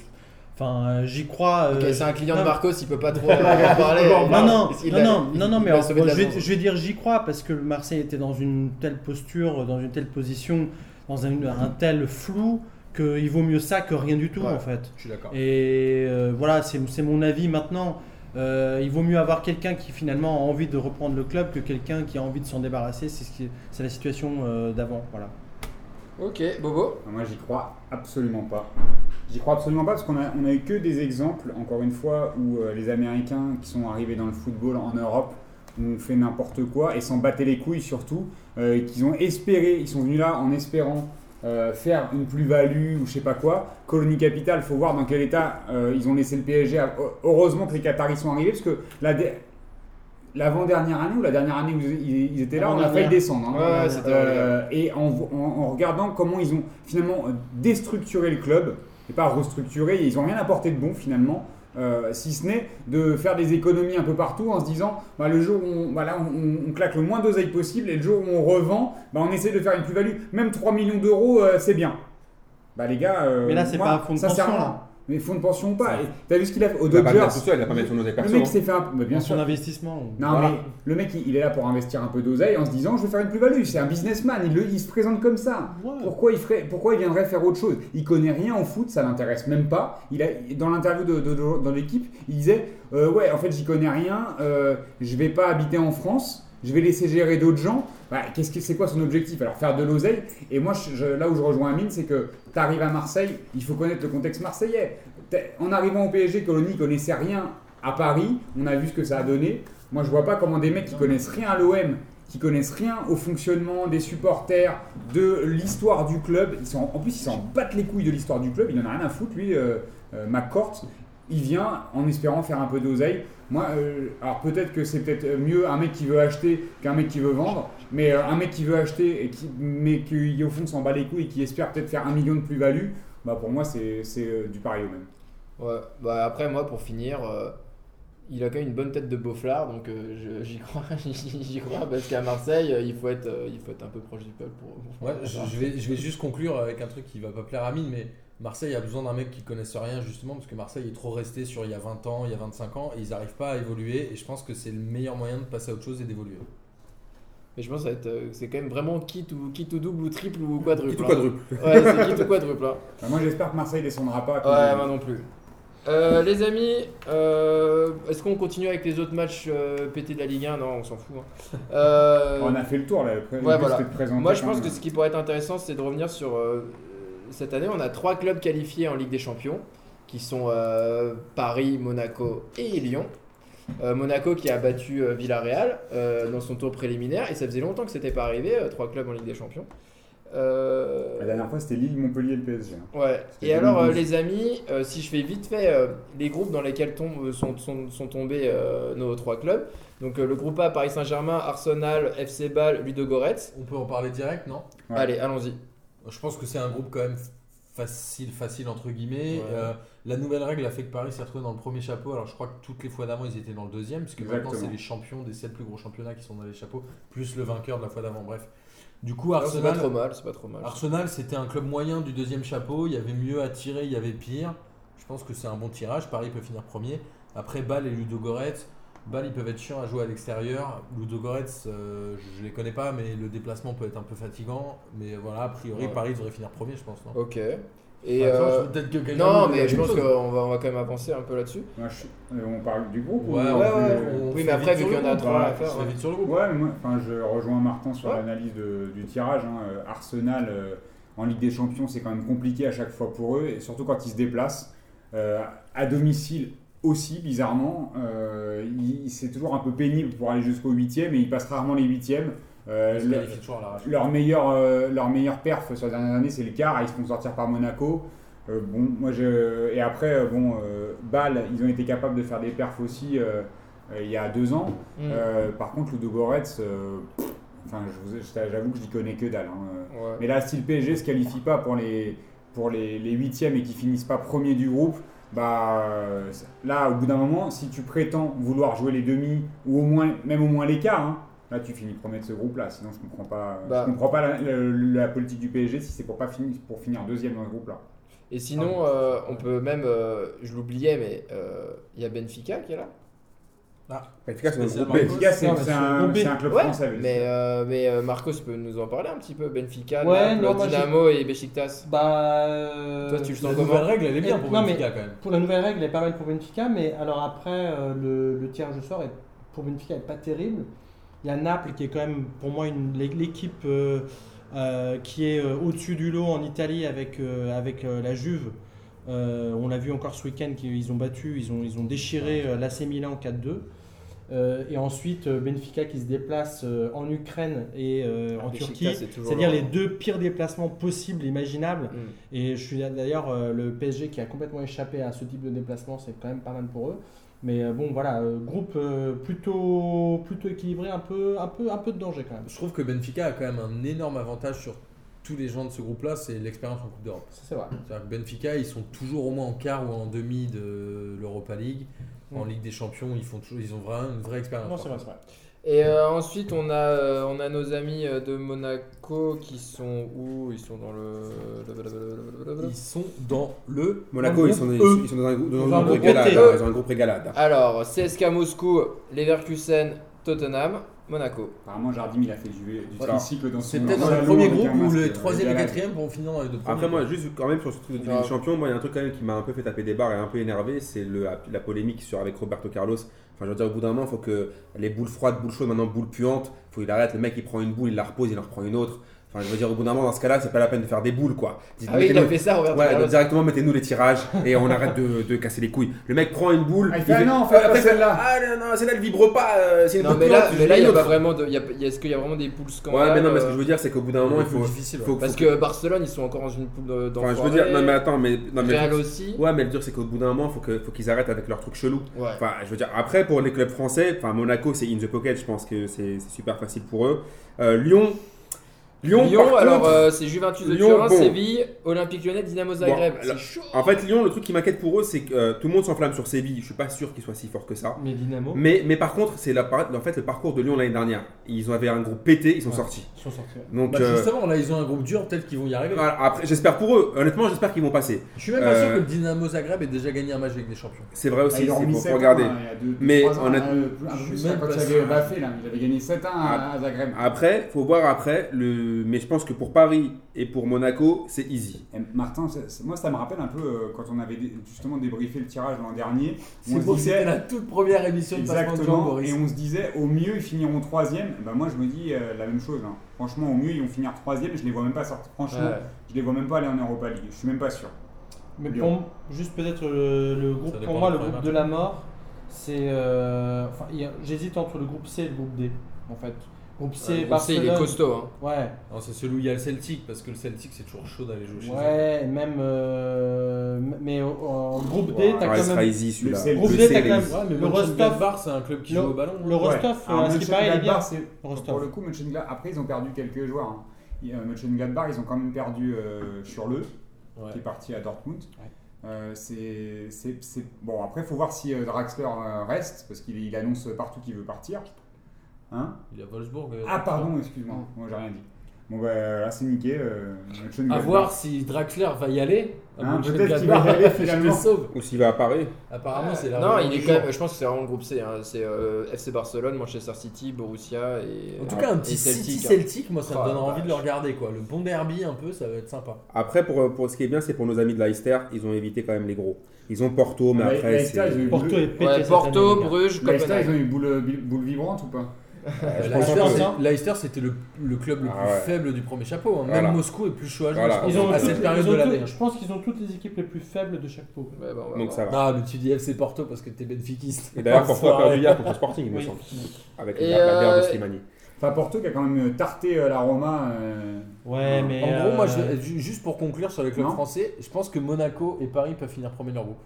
enfin j'y crois. Euh, c'est un client de Marcos, il peut pas trop en parler. <laughs> Non non Il non a- non il- non non il mais alors, je, vais, je vais dire j'y crois parce que Marseille était dans une telle posture, dans une telle position, dans un, un tel flou qu'il vaut mieux ça que rien du tout Ouais. en fait. Je suis d'accord. Et euh, voilà, c'est c'est mon avis maintenant. Euh, il vaut mieux avoir quelqu'un qui finalement a envie de reprendre le club que quelqu'un qui a envie de s'en débarrasser. C'est ce la situation euh, d'avant. Voilà. Ok, Bobo. Moi, j'y crois absolument pas. J'y crois absolument pas parce qu'on a, on a eu que des exemples, encore une fois, où euh, les Américains qui sont arrivés dans le football en Europe ont fait n'importe quoi et s'en battaient les couilles surtout, euh, qu'ils ont espéré, ils sont venus là en espérant euh, faire une plus-value ou je sais pas quoi. Colonie Capital, faut voir dans quel état euh, ils ont laissé le PSG. Heureusement que les Qataris sont arrivés parce que la dé- l'avant-dernière année ou la dernière année où ils, ils étaient là, on a failli descendre. hein. Ouais, Euh, et en, en- en regardant comment ils ont finalement déstructuré le club, et pas restructuré, ils n'ont rien apporté de bon finalement, euh, si ce n'est de faire des économies un peu partout en se disant bah, le jour où on, voilà, on, on claque le moins d'oseille possible et le jour où on revend, bah, on essaie de faire une plus-value. Même 3 millions d'euros, euh, c'est bien. Bah les gars, euh, Mais là, c'est pas un fonds de pension, là. Mais fonds de pension ou pas. T'as vu ce qu'il a fait Il pas le Dodgers mettre tout seul, il va pas mettre son oseille Le perso. mec hein. s'est fait un peu. bah, bien Dans son sûr. investissement. Non, Voilà. mais le mec, il, il est là pour investir un peu d'oseille en se disant je vais faire une plus-value. C'est un businessman, il, le- il se présente comme ça. Ouais. Pourquoi il, ferait, pourquoi il viendrait faire autre chose? Il connaît rien en foot, ça l'intéresse même pas. Il a, dans l'interview de, de- de- dans l'équipe, il disait euh, Ouais, en fait, j'y connais rien, euh, je vais pas habiter en France, je vais laisser gérer d'autres gens. Bah, qu'est-ce que c'est quoi son objectif? Alors, faire de l'oseille. Et moi, là où je rejoins Amine, c'est que tu arrives à Marseille, il faut connaître le contexte marseillais. En arrivant au PSG, Colony connaissait rien à Paris, on a vu ce que ça a donné. Moi, je vois pas comment des mecs qui connaissent rien à l'OM, qui connaissent rien au fonctionnement des supporters, de l'histoire du club, en plus, ils s'en battent les couilles de l'histoire du club, il en a rien à foutre, lui, euh, euh. Il vient en espérant faire un peu d'oseille. Moi, euh, alors peut-être que c'est peut-être mieux un mec qui veut acheter qu'un mec qui veut vendre, mais euh, un mec qui veut acheter, et qui, mais qui au fond s'en bat les couilles et qui espère peut-être faire un million de plus-value, bah pour moi c'est c'est, euh, du pareil au même. Ouais, bah après, moi, pour finir, euh, il a quand même une bonne tête de beauflard, donc euh, <laughs> j'y crois, j'y crois, parce qu'à Marseille, euh, il faut, être, euh, il faut être un peu proche du peuple pour. Ouais, je, je vais, je vais juste conclure avec un truc qui va pas plaire à Mine, mais Marseille a besoin d'un mec qui connaisse rien justement parce que Marseille est trop resté sur il y a 20 ans, il y a 25 ans et ils n'arrivent pas à évoluer et je pense que c'est le meilleur moyen de passer à autre chose et d'évoluer. Mais je pense que ça va être, euh, c'est quand même vraiment quitte ou, quitte ou double ou triple ou quadruple. Qui tout hein. quadruple. Ouais, c'est quitte ou quadruple. hein. Bah, moi j'espère que Marseille descendra pas. Ouais, moi non plus. Euh, les amis, euh, est-ce qu'on continue avec les autres matchs euh, pétés de la Ligue 1 Non, on s'en fout. hein. Euh, On a fait le tour là. Le Ouais, voilà. Moi, je pense même. que ce qui pourrait être intéressant, c'est de revenir sur euh, cette année. On a trois clubs qualifiés en Ligue des Champions, qui sont euh, Paris, Monaco et Lyon. Euh, Monaco qui a battu euh, Villarreal euh, dans son tour préliminaire, et ça faisait longtemps que c'était pas arrivé, euh, trois clubs en Ligue des Champions. Euh, La dernière fois c'était Lille, Montpellier et le PSG. hein. Ouais. C'était Et alors, euh, 2012. les amis, euh, si je fais vite fait euh, les groupes dans lesquels tombent- sont, sont, sont tombés euh, nos trois clubs. Donc, euh, le groupe A, Paris Saint-Germain, Arsenal, FC Bâle, Ludogorets. On peut en parler direct, non? Ouais. Allez, allons-y. Je pense que c'est un groupe quand même facile, facile entre guillemets. Ouais. Euh, la nouvelle règle a fait que Paris s'est retrouvé dans le premier chapeau. Alors je crois que toutes les fois d'avant ils étaient dans le deuxième, puisque maintenant Exactement. c'est les champions des 7 plus gros championnats qui sont dans les chapeaux, plus le vainqueur de la fois d'avant. Bref. Du coup, Non, C'est pas Arsenal, trop mal, c'est pas trop mal. Arsenal, c'était un club moyen du deuxième chapeau. Il y avait mieux à tirer, il y avait pire. Je pense que c'est un bon tirage. Paris peut finir premier. Après, Bâle et Ludogorets. Bâle, ils peuvent être chiants à jouer à l'extérieur. Ludogorets, euh, je ne les connais pas, mais le déplacement peut être un peu fatigant. Mais voilà, a priori, Ouais. Paris devrait finir premier, je pense. Non? Ok. Et Enfin, euh, peut-être que quelqu'un non, mais je pense qu'on va, on va quand même avancer un peu là-dessus. Je- euh, on parle du groupe ou- Ouais, Ouais, on ouais, fait- on oui, mais après, vu qu'il y en a trois bah, à On faire. vite sur le groupe. Ouais, mais moi, enfin, je rejoins Martin sur Ouais. l'analyse du tirage. hein. Euh, Arsenal euh, en Ligue des Champions, c'est quand même compliqué à chaque fois pour eux, et surtout quand ils se déplacent. Euh, à domicile aussi, bizarrement, euh, il- c'est toujours un peu pénible pour aller jusqu'au huitième, et ils passent rarement les huitièmes. Euh, le- leur meilleur, euh, leur meilleur perf sur les dernières années, c'est le quart. Ils se font sortir par Monaco. Euh, bon, moi je. Et après, bon, Bâle, ils ont été capables de faire des perfs aussi il y a deux ans. Mm. Par contre, Ludogorets, enfin, j'avoue que je n'y connais que dalle. hein. Ouais. Mais là, si le PSG se qualifie pas pour les, pour les, les huitièmes et qu'ils finissent pas premier du groupe, bah là, au bout d'un moment, si tu prétends vouloir jouer les demi ou au moins, même au moins les quarts, hein, là tu finis premier de ce groupe-là. Sinon, je comprends pas. Bah. je comprends pas la, la- la politique du PSG si c'est pour pas finir pour finir deuxième dans ce groupe-là. Et sinon, euh, on peut même, euh, je l'oubliais, mais euh, il y a Benfica qui est là? B. Benfica, c'est un, club Ouais, français. oui. mais, euh, mais euh, Marcos peut nous en parler un petit peu. Benfica, Ouais, Naples, non, moi, Dynamo et Besiktas. Bah. euh, Toi, tu le La sens nouvelle comment règle, elle est bien pour Non, mais- Benfica quand même. Pour la nouvelle règle, elle est pas mal pour Benfica, mais alors après, euh, le, le tirage au sort est, pour Benfica n'est pas terrible. Il y a Naples qui est quand même, pour moi, l'équipe euh, euh, qui est euh, au-dessus du lot en Italie avec, euh, avec euh, la Juve. Euh, on l'a vu encore ce week-end qu'ils ont battu, ils ont, ils ont déchiré euh, l'AC Milan 4-2. Euh, et ensuite, euh, Benfica qui se déplace euh, en Ukraine et euh, en Besiktas, Turquie. C'est-à-dire les deux pires déplacements possibles, imaginables. Mm. Et je suis d'ailleurs le PSG qui a complètement échappé à ce type de déplacement, c'est quand même pas mal pour eux. Mais bon, voilà, groupe plutôt, plutôt équilibré, un peu, un, peu, un peu de danger quand même. Je trouve que Benfica a quand même un énorme avantage sur tous les gens de ce groupe-là, c'est l'expérience en Coupe d'Europe. C'est vrai. C'est-à-dire que Benfica, ils sont toujours au moins en quart ou en demi de l'Europa League. En Mm. Ligue des Champions, ils, font toujours, ils ont vraiment une vraie expérience. Non, c'est vrai, c'est vrai. Et euh, ensuite, on a, euh, on a nos amis euh, de Monaco qui sont où? Ils sont dans le. Ils sont dans le. Monaco, dans ils sont, ils E. sont- ils sont dans un groupe, dans un Dans un groupe groupe régalade. Ils ont un groupe régalade. Alors, CSK Moscou, Leverkusen, Tottenham, Monaco. Apparemment, Jardim, il a fait du, du Voilà. tricycle dans son C'est peut-être dans le premier groupe masque, les euh, troisième et quatrième vont finir dans les deux premiers. Après, moi, juste quand même sur ce truc de Ligue des Champions, moi, il y a un truc quand même qui m'a un peu fait taper des barres et un peu énervé, c'est le- la polémique sur, avec Roberto Carlos. Enfin, je veux dire, au bout d'un moment, il faut que les boules froides, boules chaudes, maintenant boules puantes, faut qu'il arrête. Le mec, il prend une boule, il la repose, il en reprend une autre. Enfin, je veux dire, au bout d'un moment, dans ce cas-là, c'est pas la peine de faire des boules, quoi. Dites- Ah oui, il a fait ça, Roberto Ouais, Carlos. directement mettez-nous les tirages et on arrête de, de casser les couilles. Le mec prend une boule. Ah, il fait, ah non, après, il fait, celle-là. Ah non, non, celle-là elle vibre pas. euh, c'est une Non, mais là, mais il y a pas vraiment de. Est-ce qu'il y a vraiment des poules scandales Ouais, mais non, mais ce que euh, je veux dire, c'est qu'au bout d'un moment, il faut. difficile. faut- Parce faut- que Barcelone, ils sont encore dans une poule de- Enfin, je veux dire, non, mais attends, mais. Non, mais Real aussi. Ouais, mais le dire, c'est qu'au bout d'un moment, il faut que- faut qu'ils arrêtent avec leurs trucs chelous. Ouais. Enfin, je veux dire, après, pour les clubs français, enfin, Monaco, c'est in the pocket, je pense que c'est c'est super facile pour eux. Euh, Lyon. Lyon, Lyon, par alors contre, euh, c'est Juventus de Lyon, Turin, bon. Séville, Olympique Lyonnais, Dynamo Zagreb. Bon, c'est chaud. En fait, Lyon, le truc qui m'inquiète pour eux, c'est que euh, tout le monde s'enflamme sur Séville. Je suis pas sûr qu'il soit si fort que ça. Mais Dynamo, Mais, mais par contre, c'est la, par- en fait, le parcours de Lyon l'année dernière. Ils avaient un groupe pété, ils sont Ouais. sortis. ils sont sortis. ouais. Donc, Bah, euh, justement, là, ils ont un groupe dur, peut-être qu'ils vont y arriver. voilà, après, j'espère pour eux. Honnêtement, j'espère qu'ils vont passer. Je suis même pas Euh, sûr que le Dynamo Zagreb ait déjà gagné un match avec des champions. C'est vrai Ah, aussi, 7 faut regarder. il y a deux- Mais honnêtement, euh, un je suis même quand pas il sûr. avait Baffé, là. Il avait gagné 7-1 à, à Zagreb. Après, faut voir après. Le... Mais je pense que pour Paris et pour Monaco, c'est easy. Et Martin, moi ça me rappelle un peu euh, quand on avait justement débriefé le tirage l'an dernier. C'est pour c'était la toute première émission de exactement, Boris. et on se disait au mieux ils finiront troisième. Ben moi je me dis euh, la même chose. hein. Franchement au mieux ils vont finir troisième. Je les vois même pas sortir. Franchement, Ouais. je les vois même pas aller en Europa League. Je suis même pas sûr. Mais Lyon. pour, juste peut-être le, le groupe, pour moi, le groupe de la mort, c'est. euh, enfin, j'hésite entre le groupe C et le groupe D, en fait. Groupe C, Ouais, le groupe C, il est Barcelone. costaud. hein. Ouais, c'est celui où il y a le Celtic, parce que le Celtic, c'est toujours chaud d'aller jouer chez eux. ouais, même. euh, mais au- en groupe D, t'as quand même. easy celui-là. Le Groupe D, t'as quand easy. même. Mais Le Rostov- c'est un club qui joue au ballon. le Rostov, ce qui paraît, il est bien. Pour le coup, Mönchengladbach, après ils ont perdu quelques joueurs. Hein. Euh, Mönchengladbach, ils ont quand même perdu euh, sur le Ouais. qui est parti à Dortmund. Euh, c'est, Bon, après, il faut voir si euh, Draxler euh, reste, parce qu'il il annonce partout qu'il veut partir. Hein Il y a Wolfsburg. euh, ah, pardon, excuse-moi, moi j'ai rien dit. Bon, bah là, c'est niqué. Euh, À voir si Draxler va y aller. à Hein, peut-être qu'il va y aller, <laughs> Je finalement. sauve. Ou s'il va à Paris. Apparemment, c'est la Non, il est quand même. Je pense que c'est vraiment le groupe C. hein. C'est euh, FC Barcelone, Manchester City, Borussia et. En tout cas, un et petit City hein. Celtic, moi ça me donne la envie de le regarder quoi. Le bon derby un peu, ça va être sympa. Après, pour, pour ce qui est bien, c'est pour nos amis de Leicester, ils ont évité quand même les gros. Ils ont Porto, mais après, Leicester, c'est. ils ont eu Porto est Porto. Bruges, Leicester, ils ont eu boule, boule vibrante ou pas? Leicester, c'est- Leicester, c'était le, le club le plus Ah ouais. faible du premier chapeau. hein. Même Voilà. Moscou est plus chaud à jouer Voilà. Ils ont à toutes- cette période de l'année. toutes- Je pense qu'ils ont toutes les équipes les plus faibles de chaque poule. Ouais, bah, on va Donc voir. ça va. Ah, mais tu dis FC Porto parce que t'es benfiquiste. Et d'ailleurs, Porto a perdu hier contre le Sporting, il me semble. Avec la, la guerre de euh, Slimani. Enfin, Porto qui a quand même tarté euh, la Roma euh, Ouais, mais. En gros, moi, euh, je- juste pour conclure sur les clubs Non. français, je pense que Monaco et Paris peuvent finir premier de leur groupe.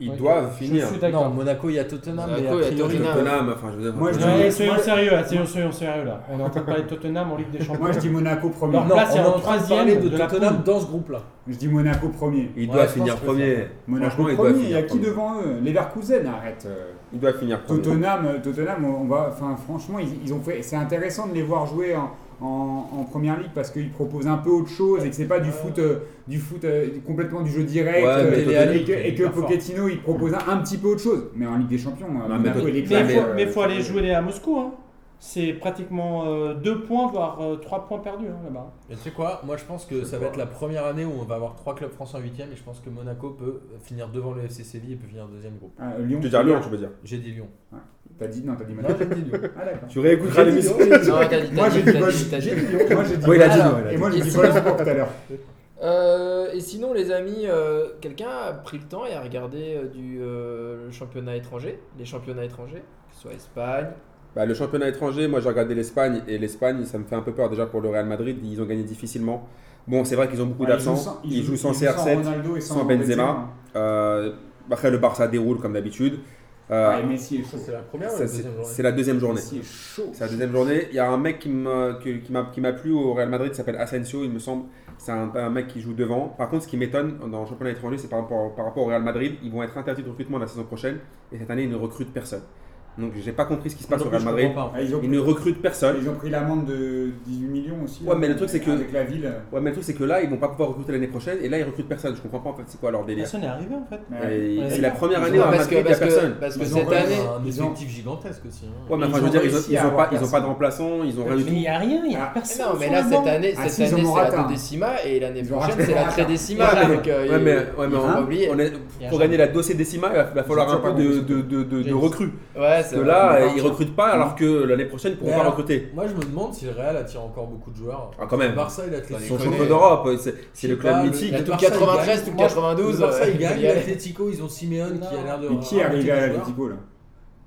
Ils Ouais, doivent je finir. suis Non, d'accord. Monaco, il y a Tottenham, Monaco, mais a il y a priori, Tottenham. Tottenham, enfin, je veux dire. Moi, je dis- soyons sérieux, là, soyons, soyons sérieux là. On est en train de parler de Tottenham en Ligue des Champions. Moi, je dis Monaco premier. Non. Là, c'est en troisième de, Tottenham dans ce groupe-là. Je dis Monaco premier. Ils Ouais, doivent je finir premier. Monaco Franchement, ils doivent premier. Il y a qui premier. devant eux? Leverkusen, arrête. Ils doivent finir premier. Tottenham, Tottenham, on va, enfin franchement, ils, ils ont fait. C'est intéressant de les voir jouer en, en, en première ligue parce qu'ils proposent un peu autre chose et que c'est pas du foot, euh, du foot euh, complètement du jeu direct Ouais, euh, mais et, que, et que hyper fort. Pochettino il propose un, un petit peu autre chose. Mais en Ligue des Champions, Non, mais Monaco il est Mais faut, mais faut aller jouer les à Moscou. Hein. C'est pratiquement 2 points, voire 3 points perdus hein, là-bas. Et tu sais quoi? Moi, je pense que Je ça va être la première année où on va avoir trois clubs français en huitième et je pense que Monaco peut finir devant le FC Séville et peut finir deuxième groupe. ah, Lyon. Tu veux dire Lyon, tu veux dire? J'ai dit Lyon. T'as dit non, t'as dit Non, Monaco. j'ai dit Lyon. Ah d'accord. Tu réécouteras J'ai dit l'émission. Lyon, j'ai dit Lyon. t'as dit, Moi, j'ai dit. Moi j'ai dit. Oui, il a dit dit. Et moi j'ai dit Wolfsburg tout à l'heure. Euh, et sinon, les amis, euh, quelqu'un a pris le temps et a regardé euh, du euh, le championnat étranger, les championnats étrangers, que ce soit Espagne. Bah, le championnat étranger, moi j'ai regardé l'Espagne et l'Espagne, ça me fait un peu peur déjà pour le Real Madrid. Ils ont gagné difficilement. Bon, c'est vrai qu'ils ont beaucoup Ouais, ils jouent d'absents. sans- Ils, jouent sans ils CR7, Ronaldo et sans Benzema. Euh, après, le Barça déroule comme d'habitude. Euh, Ouais, Messi c'est la première ou ça, la c'est deuxième journée c'est la deuxième journée. C'est la deuxième journée. Il y a un mec qui m'a qui plu au Real Madrid, qui s'appelle Asensio, il me semble. C'est un, un mec qui joue devant. Par contre, ce qui m'étonne dans le championnat étranger, c'est par rapport au Real Madrid, ils vont être interdits de recrutement la saison prochaine. Et cette année, ils ne recrutent personne. Donc, j'ai pas compris ce qui se passe au Real Madrid. Ah, ils, ont Ils ne recrutent personne. Ils ont pris l'amende de 18 millions aussi. Ouais, mais le truc, c'est que- Avec la ville. Ouais, mais le truc, c'est que là, ils vont pas pouvoir recruter l'année prochaine. Et là, ils recrutent personne. Je comprends pas en fait c'est quoi leur délire. Personne n'est arrivé en fait. Ouais. Ouais, c'est la première année que, Madrid, il y a personne. parce que cette année, un ils ont- effectif gigantesque aussi. hein. Ouais, mais enfin, je veux dire, ils ont, pas, ils ont pas de remplaçants, ils ont rien du tout. il n'y a rien, il n'y a Ah, personne. non, mais là, cette année, Ah, cette année c'est la raté un. dodécima et l'année prochaine, c'est la trédécima. Y Donc, euh, Ouais, mais, ouais, il mais on- pas oublier. on est- Il y a pour gagner la dossier décima, il va, va falloir un peu de, recrues. Ouais, que vrai. là, Non. ils recrutent pas alors que l'année prochaine, ils pourront Mais pas alors, recruter. Moi, je me demande si le Real attire encore beaucoup de joueurs. Ah, quand même. Barça et Ils sont champions d'Europe, c'est le club mythique. Il tout Barça, il 93, gagne. tout Moi, 92. Le Barça, euh, il gagne. y aller. L'Atlético, ils ont Simeone qui a l'air de. Mais qui est arrivé à l'Atletico là?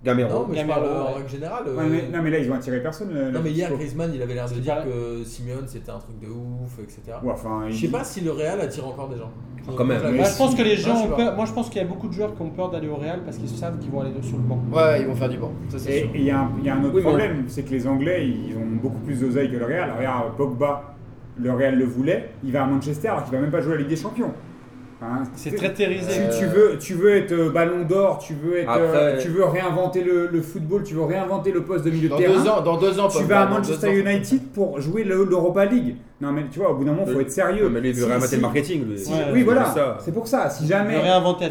Gamero. Non, mais je parle en règle générale. euh, Ouais, mais- Non, mais là, ils ont attiré personne. le- Non mais hier. Griezmann il avait l'air de dire que Simeone c'était un truc de ouf etc. Ouais, enfin, Je sais pas si le Real attire encore des gens. Ah, quand même. Bah, Messi- je pense que les gens ont peur. Moi, je pense qu'il y a beaucoup de joueurs qui ont peur d'aller au Real parce qu'ils savent qu'ils vont aller sur le banc. Ouais, ils vont faire du banc, ça Et il y, a un- il y a un autre Oui, problème, c'est que les Anglais, ils ont beaucoup plus d'oseille que le Real. Regarde, Pogba, le Real le voulait, il va à Manchester alors qu'il va même pas jouer à la Ligue des Champions. Enfin, C'est très terrorisé. Tu, tu veux, tu veux être euh, ballon d'or, tu veux être, euh, Après- tu veux réinventer le, le football, tu veux réinventer le poste de milieu de Dans terrain. deux ans, dans deux ans, tu vas à Manchester. United pour jouer le- l'Europa League. Non mais tu vois, au bout d'un moment, faut Le- être sérieux. Non, mais lui, il veut Si- réinventer si- le marketing, lui. si- Ouais, oui, voilà. C'est pour ça. Si Il jamais,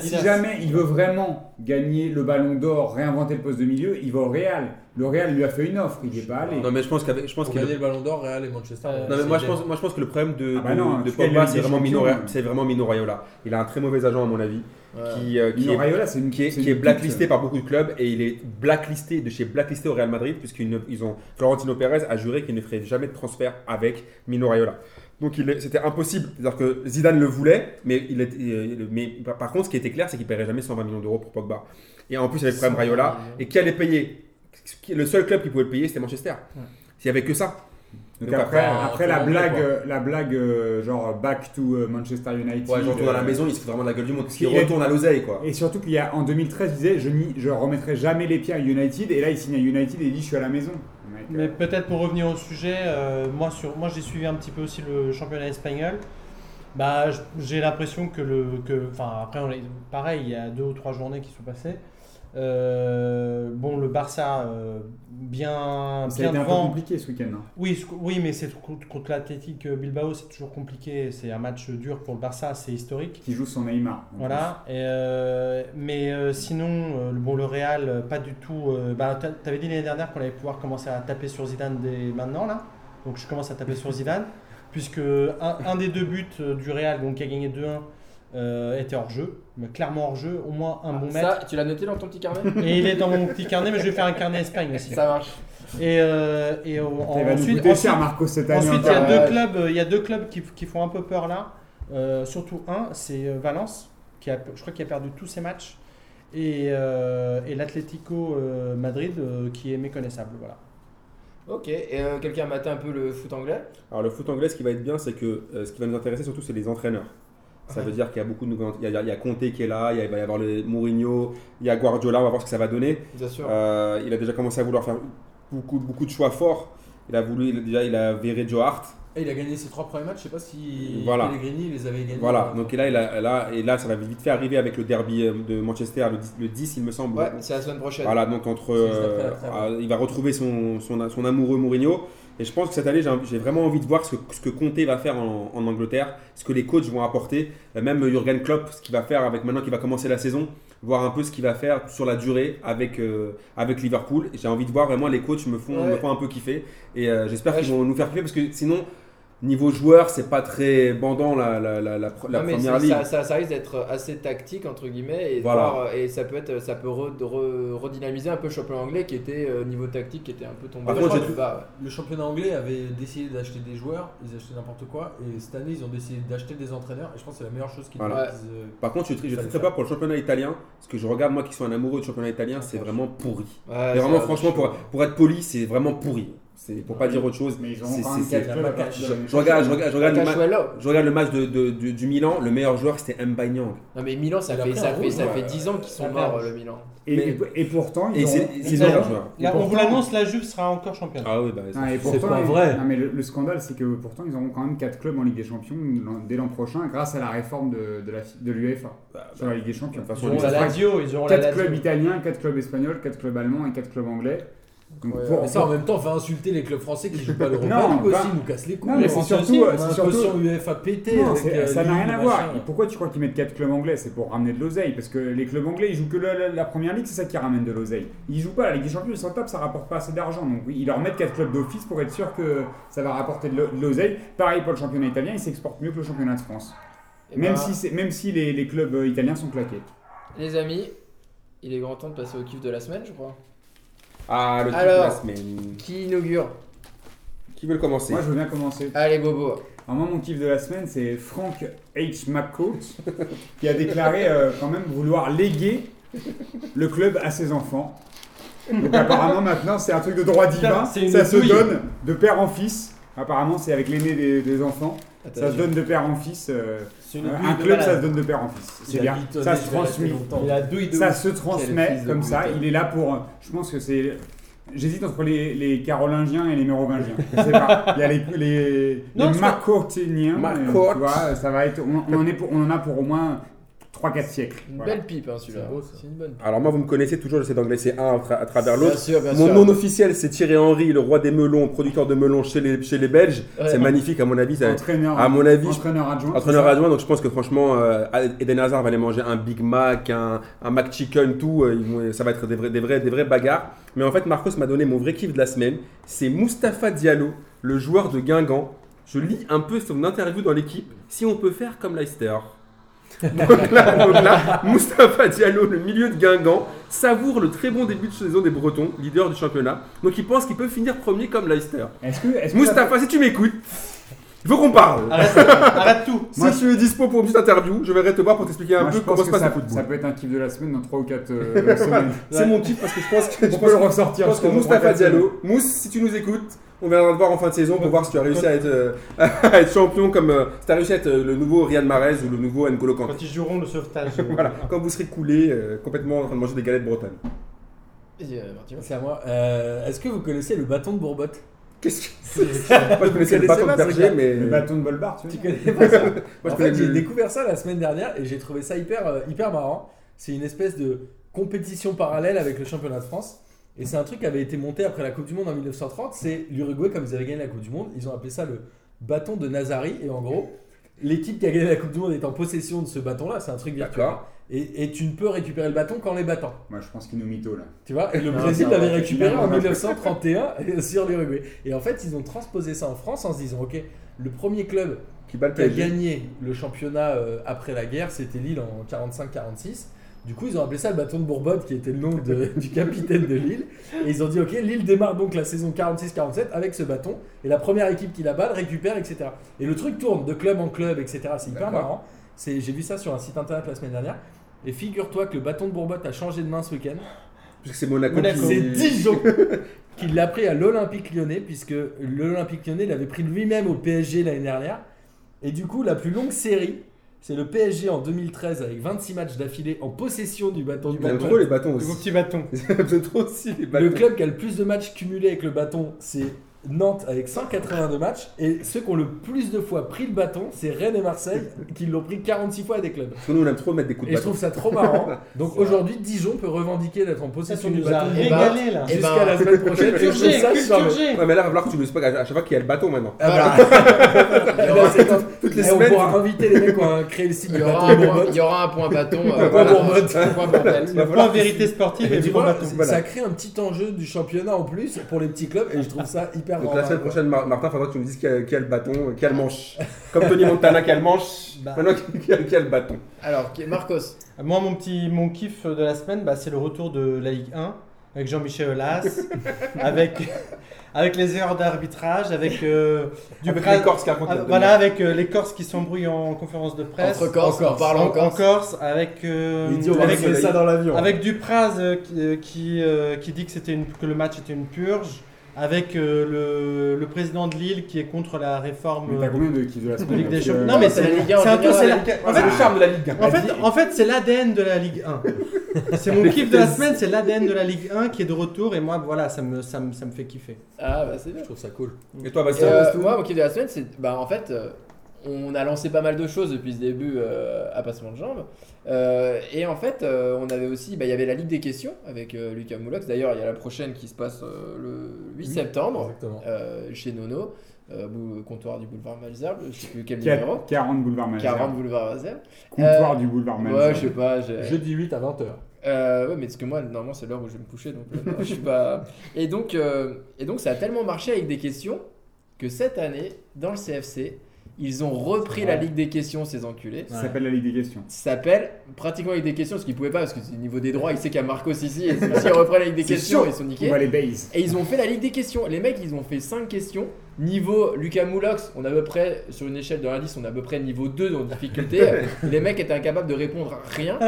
si jamais il veut vraiment gagner le Ballon d'Or, réinventer le poste de milieu, il va au Real. Le Real lui a fait une offre, il n'y est pas allé. Non, mais je pense qu'avec. Je pense Pour qu'il le Ballon d'Or Real et Manchester. Euh, Non, mais moi je, pense, moi je pense que le problème de, Ah bah de- non, Pogba, c'est vraiment, Mino, c'est vraiment Mino Raiola. Il a un très mauvais agent, à mon avis, Ouais. qui, euh, qui Mino est, Raiola, c'est une qui est, c'est qui est une blacklisté par beaucoup de clubs et il est blacklisté de chez blacklisté au Real Madrid, puisqu'ils ils ont, Florentino Pérez a juré qu'il ne ferait jamais de transfert avec Mino Raiola. Donc est- c'était impossible. C'est-à-dire que Zidane le voulait, mais, il était, euh, mais par contre, ce qui était clair, c'est qu'il ne paierait jamais 120 millions d'euros pour Pogba. Et en plus, il y avait le problème 120 Raiola. Et qui allait payer Le seul club qui pouvait le payer, c'était Manchester. S'il n'y avait que ça. Donc Donc après, après, la blague, euh, la blague euh, genre back to euh, Manchester United. Ouais, je retourne à la euh, maison, il se fout vraiment de la gueule du monde. Parce qu'il retourne à l'oseille, quoi. Et surtout qu'il y a en 2013, il disait je n'y je remettrai jamais les pieds à United et là il signe à United et il dit je suis à la maison. Mec, Mais euh, peut-être pour revenir au sujet, euh, moi, sur, moi j'ai suivi un petit peu aussi le championnat espagnol. Bah, j'ai l'impression que le, que, enfin après on est, pareil, il y a deux ou trois journées qui sont passées. Euh, le Barça euh, bien, ça a bien été un peu compliqué ce week-end. hein. Oui, oui, mais c'est contre, l'Athletic Bilbao, c'est toujours compliqué. C'est un match dur pour le Barça, c'est historique. Qui joue son Neymar. Voilà. Et, euh, mais euh, sinon, euh, le- bon, le Real, euh, pas du tout. euh, bah, t'a- T'avais dit l'année dernière qu'on allait pouvoir commencer à taper sur Zidane dès maintenant, là. Donc je commence à taper sur Zidane, puisque un, un des deux buts euh, du Real, donc qui a gagné 2-1, euh, était hors jeu, mais clairement hors jeu, au moins un bon mètre. Ça, tu l'as noté dans ton petit carnet <laughs> Et il est dans mon petit carnet, mais je vais faire un carnet Espagne aussi. Ça marche. Et, euh, et euh, en- ensuite, ensuite, cher Marcos cette année. Ensuite, il y a deux clubs, il y a deux clubs qui, qui font un peu peur là. Euh, surtout un, c'est Valence, qui a, je crois qu'il a perdu tous ses matchs, et, euh, et l'Atlético euh, Madrid, euh, qui est méconnaissable. Voilà. Ok, et euh, quelqu'un a maté un peu le foot anglais? Alors le foot anglais, ce qui va être bien, c'est que euh, ce qui va nous intéresser surtout, c'est les entraîneurs. Ça Ouais. veut dire qu'il y a beaucoup de nouveaux. Il y a, il y a Conte qui est là, il, y a- il va y avoir le Mourinho, il y a Guardiola, on va voir ce que ça va donner. Bien sûr. Euh, il a déjà commencé à vouloir faire beaucoup, beaucoup de choix forts. Il a voulu, il a- déjà, il a viré Joe Hart. Et il a gagné ses trois premiers matchs, je sais pas si Voilà. Pellegrini les avait gagnés. Voilà, donc et là, il a, là, et là, ça va vite fait arriver avec le derby euh, de Manchester, le 10, le 10, il me semble. Ouais, c'est la semaine prochaine. Voilà, donc entre, euh, il va retrouver son, son, son amoureux Mourinho. Et je pense que cette année, j'ai vraiment envie de voir ce que, ce que Conte va faire en, en Angleterre, ce que les coachs vont apporter, Euh, même Jurgen Klopp, ce qu'il va faire avec maintenant qu'il va commencer la saison, voir un peu ce qu'il va faire sur la durée avec, euh, avec Liverpool. J'ai envie de voir vraiment les coachs me font, Ouais. me font un peu kiffer. Et euh, j'espère Ouais, qu'ils je- vont nous faire kiffer parce que sinon, niveau joueur, c'est pas très bandant la, la, la, la, la Non, mais première ligue. ça, ça, ça risque d'être assez tactique entre guillemets et, Voilà. voir, euh, et ça peut être ça peut re- re- redynamiser un peu le championnat anglais qui était euh, niveau tactique qui était un peu tombé Par contre, Le championnat anglais avait décidé d'acheter des joueurs, ils achetaient n'importe quoi, et cette année ils ont décidé d'acheter des entraîneurs, et je pense que c'est la meilleure chose qu'ils Voilà. euh, Par contre, je je très peur pour le championnat italien, parce que je regarde moi qui suis un amoureux du championnat italien, c'est vraiment pourri. ouais. Vraiment, franchement, pour, pour être poli, c'est vraiment pourri. C'est pour pas dire autre chose. Mais ils ont C'est- quand c'est- même c'est- 4 clubs à je- regarde, je regarde, je regarde le, ma- Cacciuelo. je regarde le match de, de- du, du Milan, le meilleur joueur c'était Mbanyang. Non mais Milan ça fait ça fait ça fait 10 ans qu'ils sont morts le Milan. Et, Mais- et, et pourtant, ils Et ont- c'est ils c'est le ont- meilleur joueur. Là, Et on vous l'annonce, la Juve sera encore championne. Ah oui, bah, Ah, C'est pas vrai. Non, mais le, le scandale, c'est que pourtant, ils auront quand même 4 clubs en Ligue des Champions dès l'an prochain, grâce à la réforme de, de la de l'UEFA bah, sur la Ligue des Champions. De toute Ils auront la Lazio, ils auront la 4 Lazio. clubs italiens, 4 clubs espagnols, 4 clubs allemands et 4 clubs anglais. Donc, Ouais, pour- Mais ça en même temps, fait insulter les clubs français qui jouent pas l'Europa Non, League aussi, pas- ils nous cassent les couilles. Non, mais c'est surtout- aussi, on a un UEFA pété. Non, avec, c'est- euh, ça n'a rien à voir. Pourquoi tu crois qu'ils mettent 4 clubs anglais? C'est pour ramener de l'oseille. Parce que les clubs anglais, ils jouent que la, la- la première ligue, c'est ça qui ramène de l'oseille. Ils jouent pas la Ligue des Champions, ils s'en tapent, ça rapporte pas assez d'argent. Donc oui, ils leur mettent 4 clubs d'office pour être sûr que ça va rapporter de l'o- de l'oseille. Pareil pour le championnat italien, il s'exporte mieux que le championnat de France. Et Même ben, si, même si les, les clubs euh, italiens sont claqués. les amis, il est grand temps de passer au kiff de la semaine, je crois. Ah, le truc Alors. de la semaine. Qui inaugure Qui veut le commencer Moi, je veux bien commencer. Allez Bobo. Alors moi, mon kiff de la semaine, c'est Frank H. McCourt <laughs> qui a déclaré euh, quand même vouloir léguer le club à ses enfants. Donc apparemment maintenant, c'est un truc de droit divin. C'est une Ça se douille. donne de père en fils. Apparemment, c'est avec l'aîné des, des enfants. Ça se donne de père en fils. euh, un club, ça se donne de père en fils. C'est bien. Ça se transmet. Ça se transmet comme ça. Il est là pour. Je pense que c'est. J'hésite entre les, les Carolingiens et les Mérovingiens. Je sais pas. Il y a les, les, les ça va être. On, on en, est pour- on en a pour au moins 3-4 siècles. Une Voilà. belle pipe hein, celui-là. C'est beau, ça. C'est une bonne pipe. Alors moi, vous me connaissez toujours, j'essaie d'englisser un à, tra- à travers Bien l'autre. sûr, bien Mon sûr. nom officiel, c'est Thierry Henry, le roi des melons, producteur de melons chez les, chez les Belges. Ouais. C'est magnifique, à mon avis. ça- Entraîneur, à mon avis, entraîneur adjoint. Entraîneur adjoint, donc je pense que franchement, euh, Eden Hazard va aller manger un Big Mac, un, un McChicken, tout. euh, ils vont- ça va être des vrais, des, vrais, des vrais bagarres. Mais en fait, Marcos m'a donné mon vrai kiff de la semaine. C'est Mustapha Diallo, le joueur de Guingamp. Je lis un peu son interview dans l'équipe. Si on peut faire comme Leicester. Donc, là, donc là, Mustapha Diallo, le milieu de Guingamp, savoure le très bon début de saison des Bretons, leader du championnat. Donc il pense qu'il peut finir premier comme Leicester. Est-ce que. Si tu m'écoutes, il faut qu'on parle. Arrête, arrête tout. Si tu es dispo pour une petite interview, je vais te voir pour t'expliquer un Moi, peu comment pense se que passe ça, le football. ça peut être un kiff de la semaine dans 3 ou 4 <laughs> semaines. C'est mon kiff parce que je pense que, je peut le ressortir. je pense que sur Moustapha 3 ou 4 semaines. Diallo, Mousse, si tu nous écoutes, on viendra te voir en fin de saison pour voir si tu as réussi à être, euh, <laughs> à être champion comme euh, si tu as réussi à être euh, le nouveau Riyad Mahrez ou le nouveau N'Golo Kanté. Quand ils joueront le sauvetage. <laughs> Voilà, quand vous serez coulé euh, complètement en train de manger des galettes bretonnes. C'est à moi. Euh, Est-ce que vous connaissez le bâton de Bourbotte? Qu'est-ce que <laughs> c'est Moi je connaissais le bâton pas de berger, mais. Le bâton de Bolbar, tu Tu connais pas ça? Moi, En fait, j'ai le- découvert ça la semaine dernière et j'ai trouvé ça hyper, hyper marrant. C'est une espèce de compétition parallèle avec le championnat de France. Et c'est un truc qui avait été monté après la Coupe du Monde en 1930. C'est l'Uruguay, comme ils avaient gagné la Coupe du Monde, ils ont appelé ça le bâton de Nazari. Et en gros, l'équipe qui a gagné la Coupe du Monde est en possession de ce bâton-là. C'est un truc virtuel. Et, et tu ne peux récupérer le bâton qu'en les battant. Moi, je pense qu'il nous mytho là. Tu vois, et le Non, Brésil l'avait récupéré en finalement. 1931 <laughs> sur l'Uruguay. Et en fait, ils ont transposé ça en France en se disant ok, le premier club Qui a gagné le championnat euh, après la guerre, c'était Lille en 45-46. Du coup, ils ont appelé ça le bâton de Bourbonne, qui était le nom de- <laughs> du capitaine de Lille. Et ils ont dit, ok, Lille démarre donc la saison 46-47 avec ce bâton. Et la première équipe qui la bat le récupère, etc. Et le truc tourne de club en club, etc. C'est hyper marrant. J'ai vu ça sur un site internet la semaine dernière. Et figure-toi que le bâton de Bourbonne a changé de main ce week-end. Puisque c'est Monaco, Monaco. qui. C'est Dijon <laughs> qui l'a pris à l'Olympique lyonnais, puisque l'Olympique lyonnais l'avait pris lui-même au PSG l'année dernière. Et du coup, la plus longue série, c'est le PSG en 2013 avec 26 matchs d'affilée en possession du bâton du Ils aiment bâton. trop les bâtons Vos aussi. petits bâtons. Ils aiment trop aussi les Le bâtons. club qui a le plus de matchs cumulés avec le bâton, c'est Nantes avec 182 matchs. Et ceux qui ont le plus de fois pris le bâton, c'est Rennes et Marseille qui l'ont pris 46 fois à des clubs. Parce que nous, on aime trop mettre des coups de Et je bâton. trouve ça trop marrant. <laughs> Donc aujourd'hui, Dijon peut revendiquer d'être en possession du bâton Eh ben, régalé là. eh jusqu'à ben, la semaine prochaine. Culture G. Ouais, mais là, il va falloir que tu nous expliques à à chaque fois qu'il y a le bâton maintenant. Ah bah, <laughs> <laughs> Les Eh, on pourra inviter les mecs ont créé le site il du y aura bâton un point- il y aura un point bâton. <laughs> euh, Point voilà. Un point. Le point vérité sportive Et et du vois, bâton. voilà. ça crée un petit enjeu du championnat en plus pour les petits clubs et je trouve ça hyper Donc la semaine prochaine, Mar- Martin, il faudra que tu nous dises le bâton, qui a le manche. Comme Tony Montana qui a le manche, Bah. maintenant qui a, qui a le bâton. Alors, Marcos. Moi, mon petit mon kiff de la semaine, bah, c'est le retour de la Ligue 1 avec Jean-Michel Aulas, <laughs> avec, avec les erreurs d'arbitrage, avec euh, du Avec bras- les Corses qui racontent Ah, voilà, avec euh, les Corses qui s'embrouillent en conférence de presse. Entre Corse, on parle en, en Corse. Corse, avec, euh, Il dit on va avec, ça dans l'avion. avec Dupraz euh, qui, euh, qui, qui dit que, c'était une, que le match était une purge, avec euh, le, le président de Lille qui est contre la réforme Mais t'as combien de la de Ligue des Champions? Non, mais c'est c'est la Ligue 1 en c'est un peu c'est général. la- En fait, le charme de la Ligue 1. en fait, en fait c'est l'ADN de la Ligue 1. C'est mon kiff de la semaine, c'est l'ADN de la Ligue 1 qui est de retour et moi voilà, ça me, ça me, ça me fait kiffer. Ah, bah c'est bien. Je trouve ça cool. Et toi, Bastien euh, moi, mon kiff de la semaine, c'est. Bah, en fait, euh, on a lancé pas mal de choses depuis ce début euh, à passement de jambes. Euh, et en fait, euh, on avait aussi. Bah, il y avait la Ligue des questions avec euh, Lucas Moulox. D'ailleurs, il y a la prochaine qui se passe euh, le 8 septembre euh, chez Nono, euh, comptoir du boulevard Malzerbe. Je sais plus quel numéro. 40 boulevard Malesherbes. 40 boulevard Malzerbe. Comptoir Euh, du boulevard Ouais, Malesherbes. je sais pas. Jeudi 8 à 20h. Euh, ouais, mais parce que moi, normalement, c'est l'heure où je vais me coucher, donc euh, non, je suis pas. Et donc, euh, et donc, ça a tellement marché avec des questions que cette année, dans le CFC, ils ont repris la Ligue des questions, ces enculés. Ça s'appelle la Ligue des questions. Ça s'appelle pratiquement Ligue des questions, parce qu'ils pouvaient pas, parce que au niveau des droits, il sait qu'il y a Marcos ici, et <laughs> s'ils reprennent la Ligue des questions, chaud. ils sont On niqués. va les base. Et ils ont fait la Ligue des questions. Les mecs, ils ont fait 5 questions. Niveau Lucas Moulox, on est à peu près, sur une échelle de l'indice, on est à peu près niveau 2 dans difficulté. <laughs> les mecs étaient incapables de répondre à rien.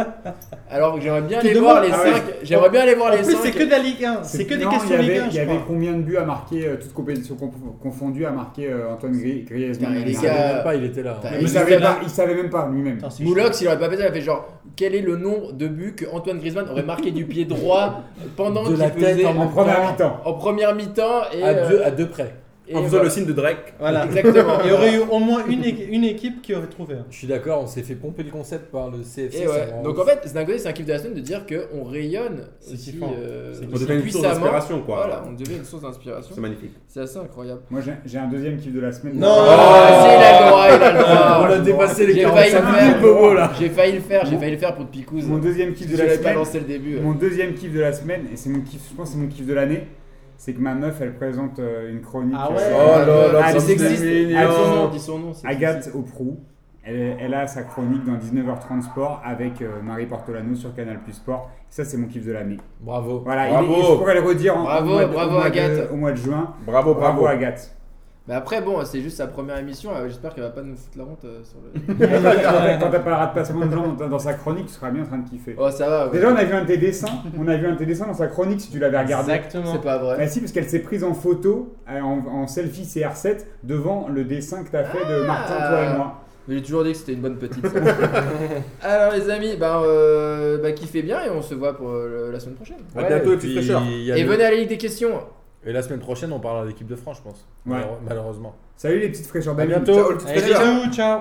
Alors que j'aimerais bien Tu aller voir les Ah ouais. 5. J'aimerais bien aller voir En les plus, 5. c'est que de la Ligue 1, c'est que des Non, questions avait, Ligue 1, Il y avait combien de buts à marquer, euh, toutes compétitions conf- confondues, à marquer euh, Antoine Gri- Griezmann? Il les savait même pas, il était là. Il il savait pas, il savait même pas lui-même. Moulox, il aurait pas fait ça, il a fait genre quel est le nombre de buts que Antoine Griezmann aurait marqué du pied droit pendant De qu'il la tête faisait en première mi-temps. en première mi-temps et, À euh, deux, à deux près. Et En faisant voilà. le signe de Drake. Voilà. <laughs> Exactement. Il y aurait eu au moins une, une équipe qui aurait trouvé. un. Je suis d'accord, on s'est fait pomper le concept par le CFC. Et ouais. Donc en fait, c'est d'un côté, c'est un kiff de la semaine de dire qu'on rayonne C'est aussi, euh, C'est On devient une source d'inspiration, quoi. Voilà, on devient une source d'inspiration. C'est magnifique. C'est assez incroyable. Moi j'ai- un deuxième kiff de la semaine. Non. Ah, si, il a le droit, il a le droit. on a dépassé les J'ai failli 45 le minutes. Bobo là. J'ai failli le faire, j'ai failli le faire pour Picouz. Mon deuxième kiff de je la l'avais pas semaine. lancé le début. Mon deuxième kiff de la semaine, et c'est mon kiff, je pense que c'est mon kiff de l'année, c'est que ma meuf elle présente euh, une chronique. Ah ouais. euh, Oh là là, sexiste. mignon. Dis son nom, Agathe sexiste. Auprou. Elle, elle a sa chronique dans 19h30 Sport avec euh, Marie Portolano sur Canal Plus Sport. Ça, c'est mon kiff de l'année. Bravo. Voilà, Bravo. il est- je pourrais le redire en, Bravo, au, mois de, bravo, au mois de- Agathe. au mois de juin. Bravo, Bravo, bravo. Agathe. Mais après, bon, c'est juste sa première émission. euh, J'espère qu'elle va pas nous foutre la honte euh, sur le. <laughs> Quand t'as pas de passement de jambes dans, dans sa chronique, tu seras bien en train de kiffer. Oh, ça va. ouais. Déjà, on a vu un de tes dessins. On a vu un de tes dessins dans sa chronique si tu l'avais regardé. Exactement. C'est pas vrai. Bah si, parce qu'elle s'est prise en photo, euh, en, en selfie CR7, devant le dessin que t'as fait de Martin, toi et moi. Mais J'ai toujours dit que c'était une bonne petite. <laughs> Alors, les amis, bah, euh, bah, kiffez bien et on se voit pour euh, la semaine prochaine. À bientôt, et puis, y a Et le- venez à la Ligue des questions. Et la semaine prochaine, on parlera de l'équipe de France, je pense. Ouais. Malheure- Malheureusement. Salut les petites fraîcheurs À bientôt. Ciao, ciao.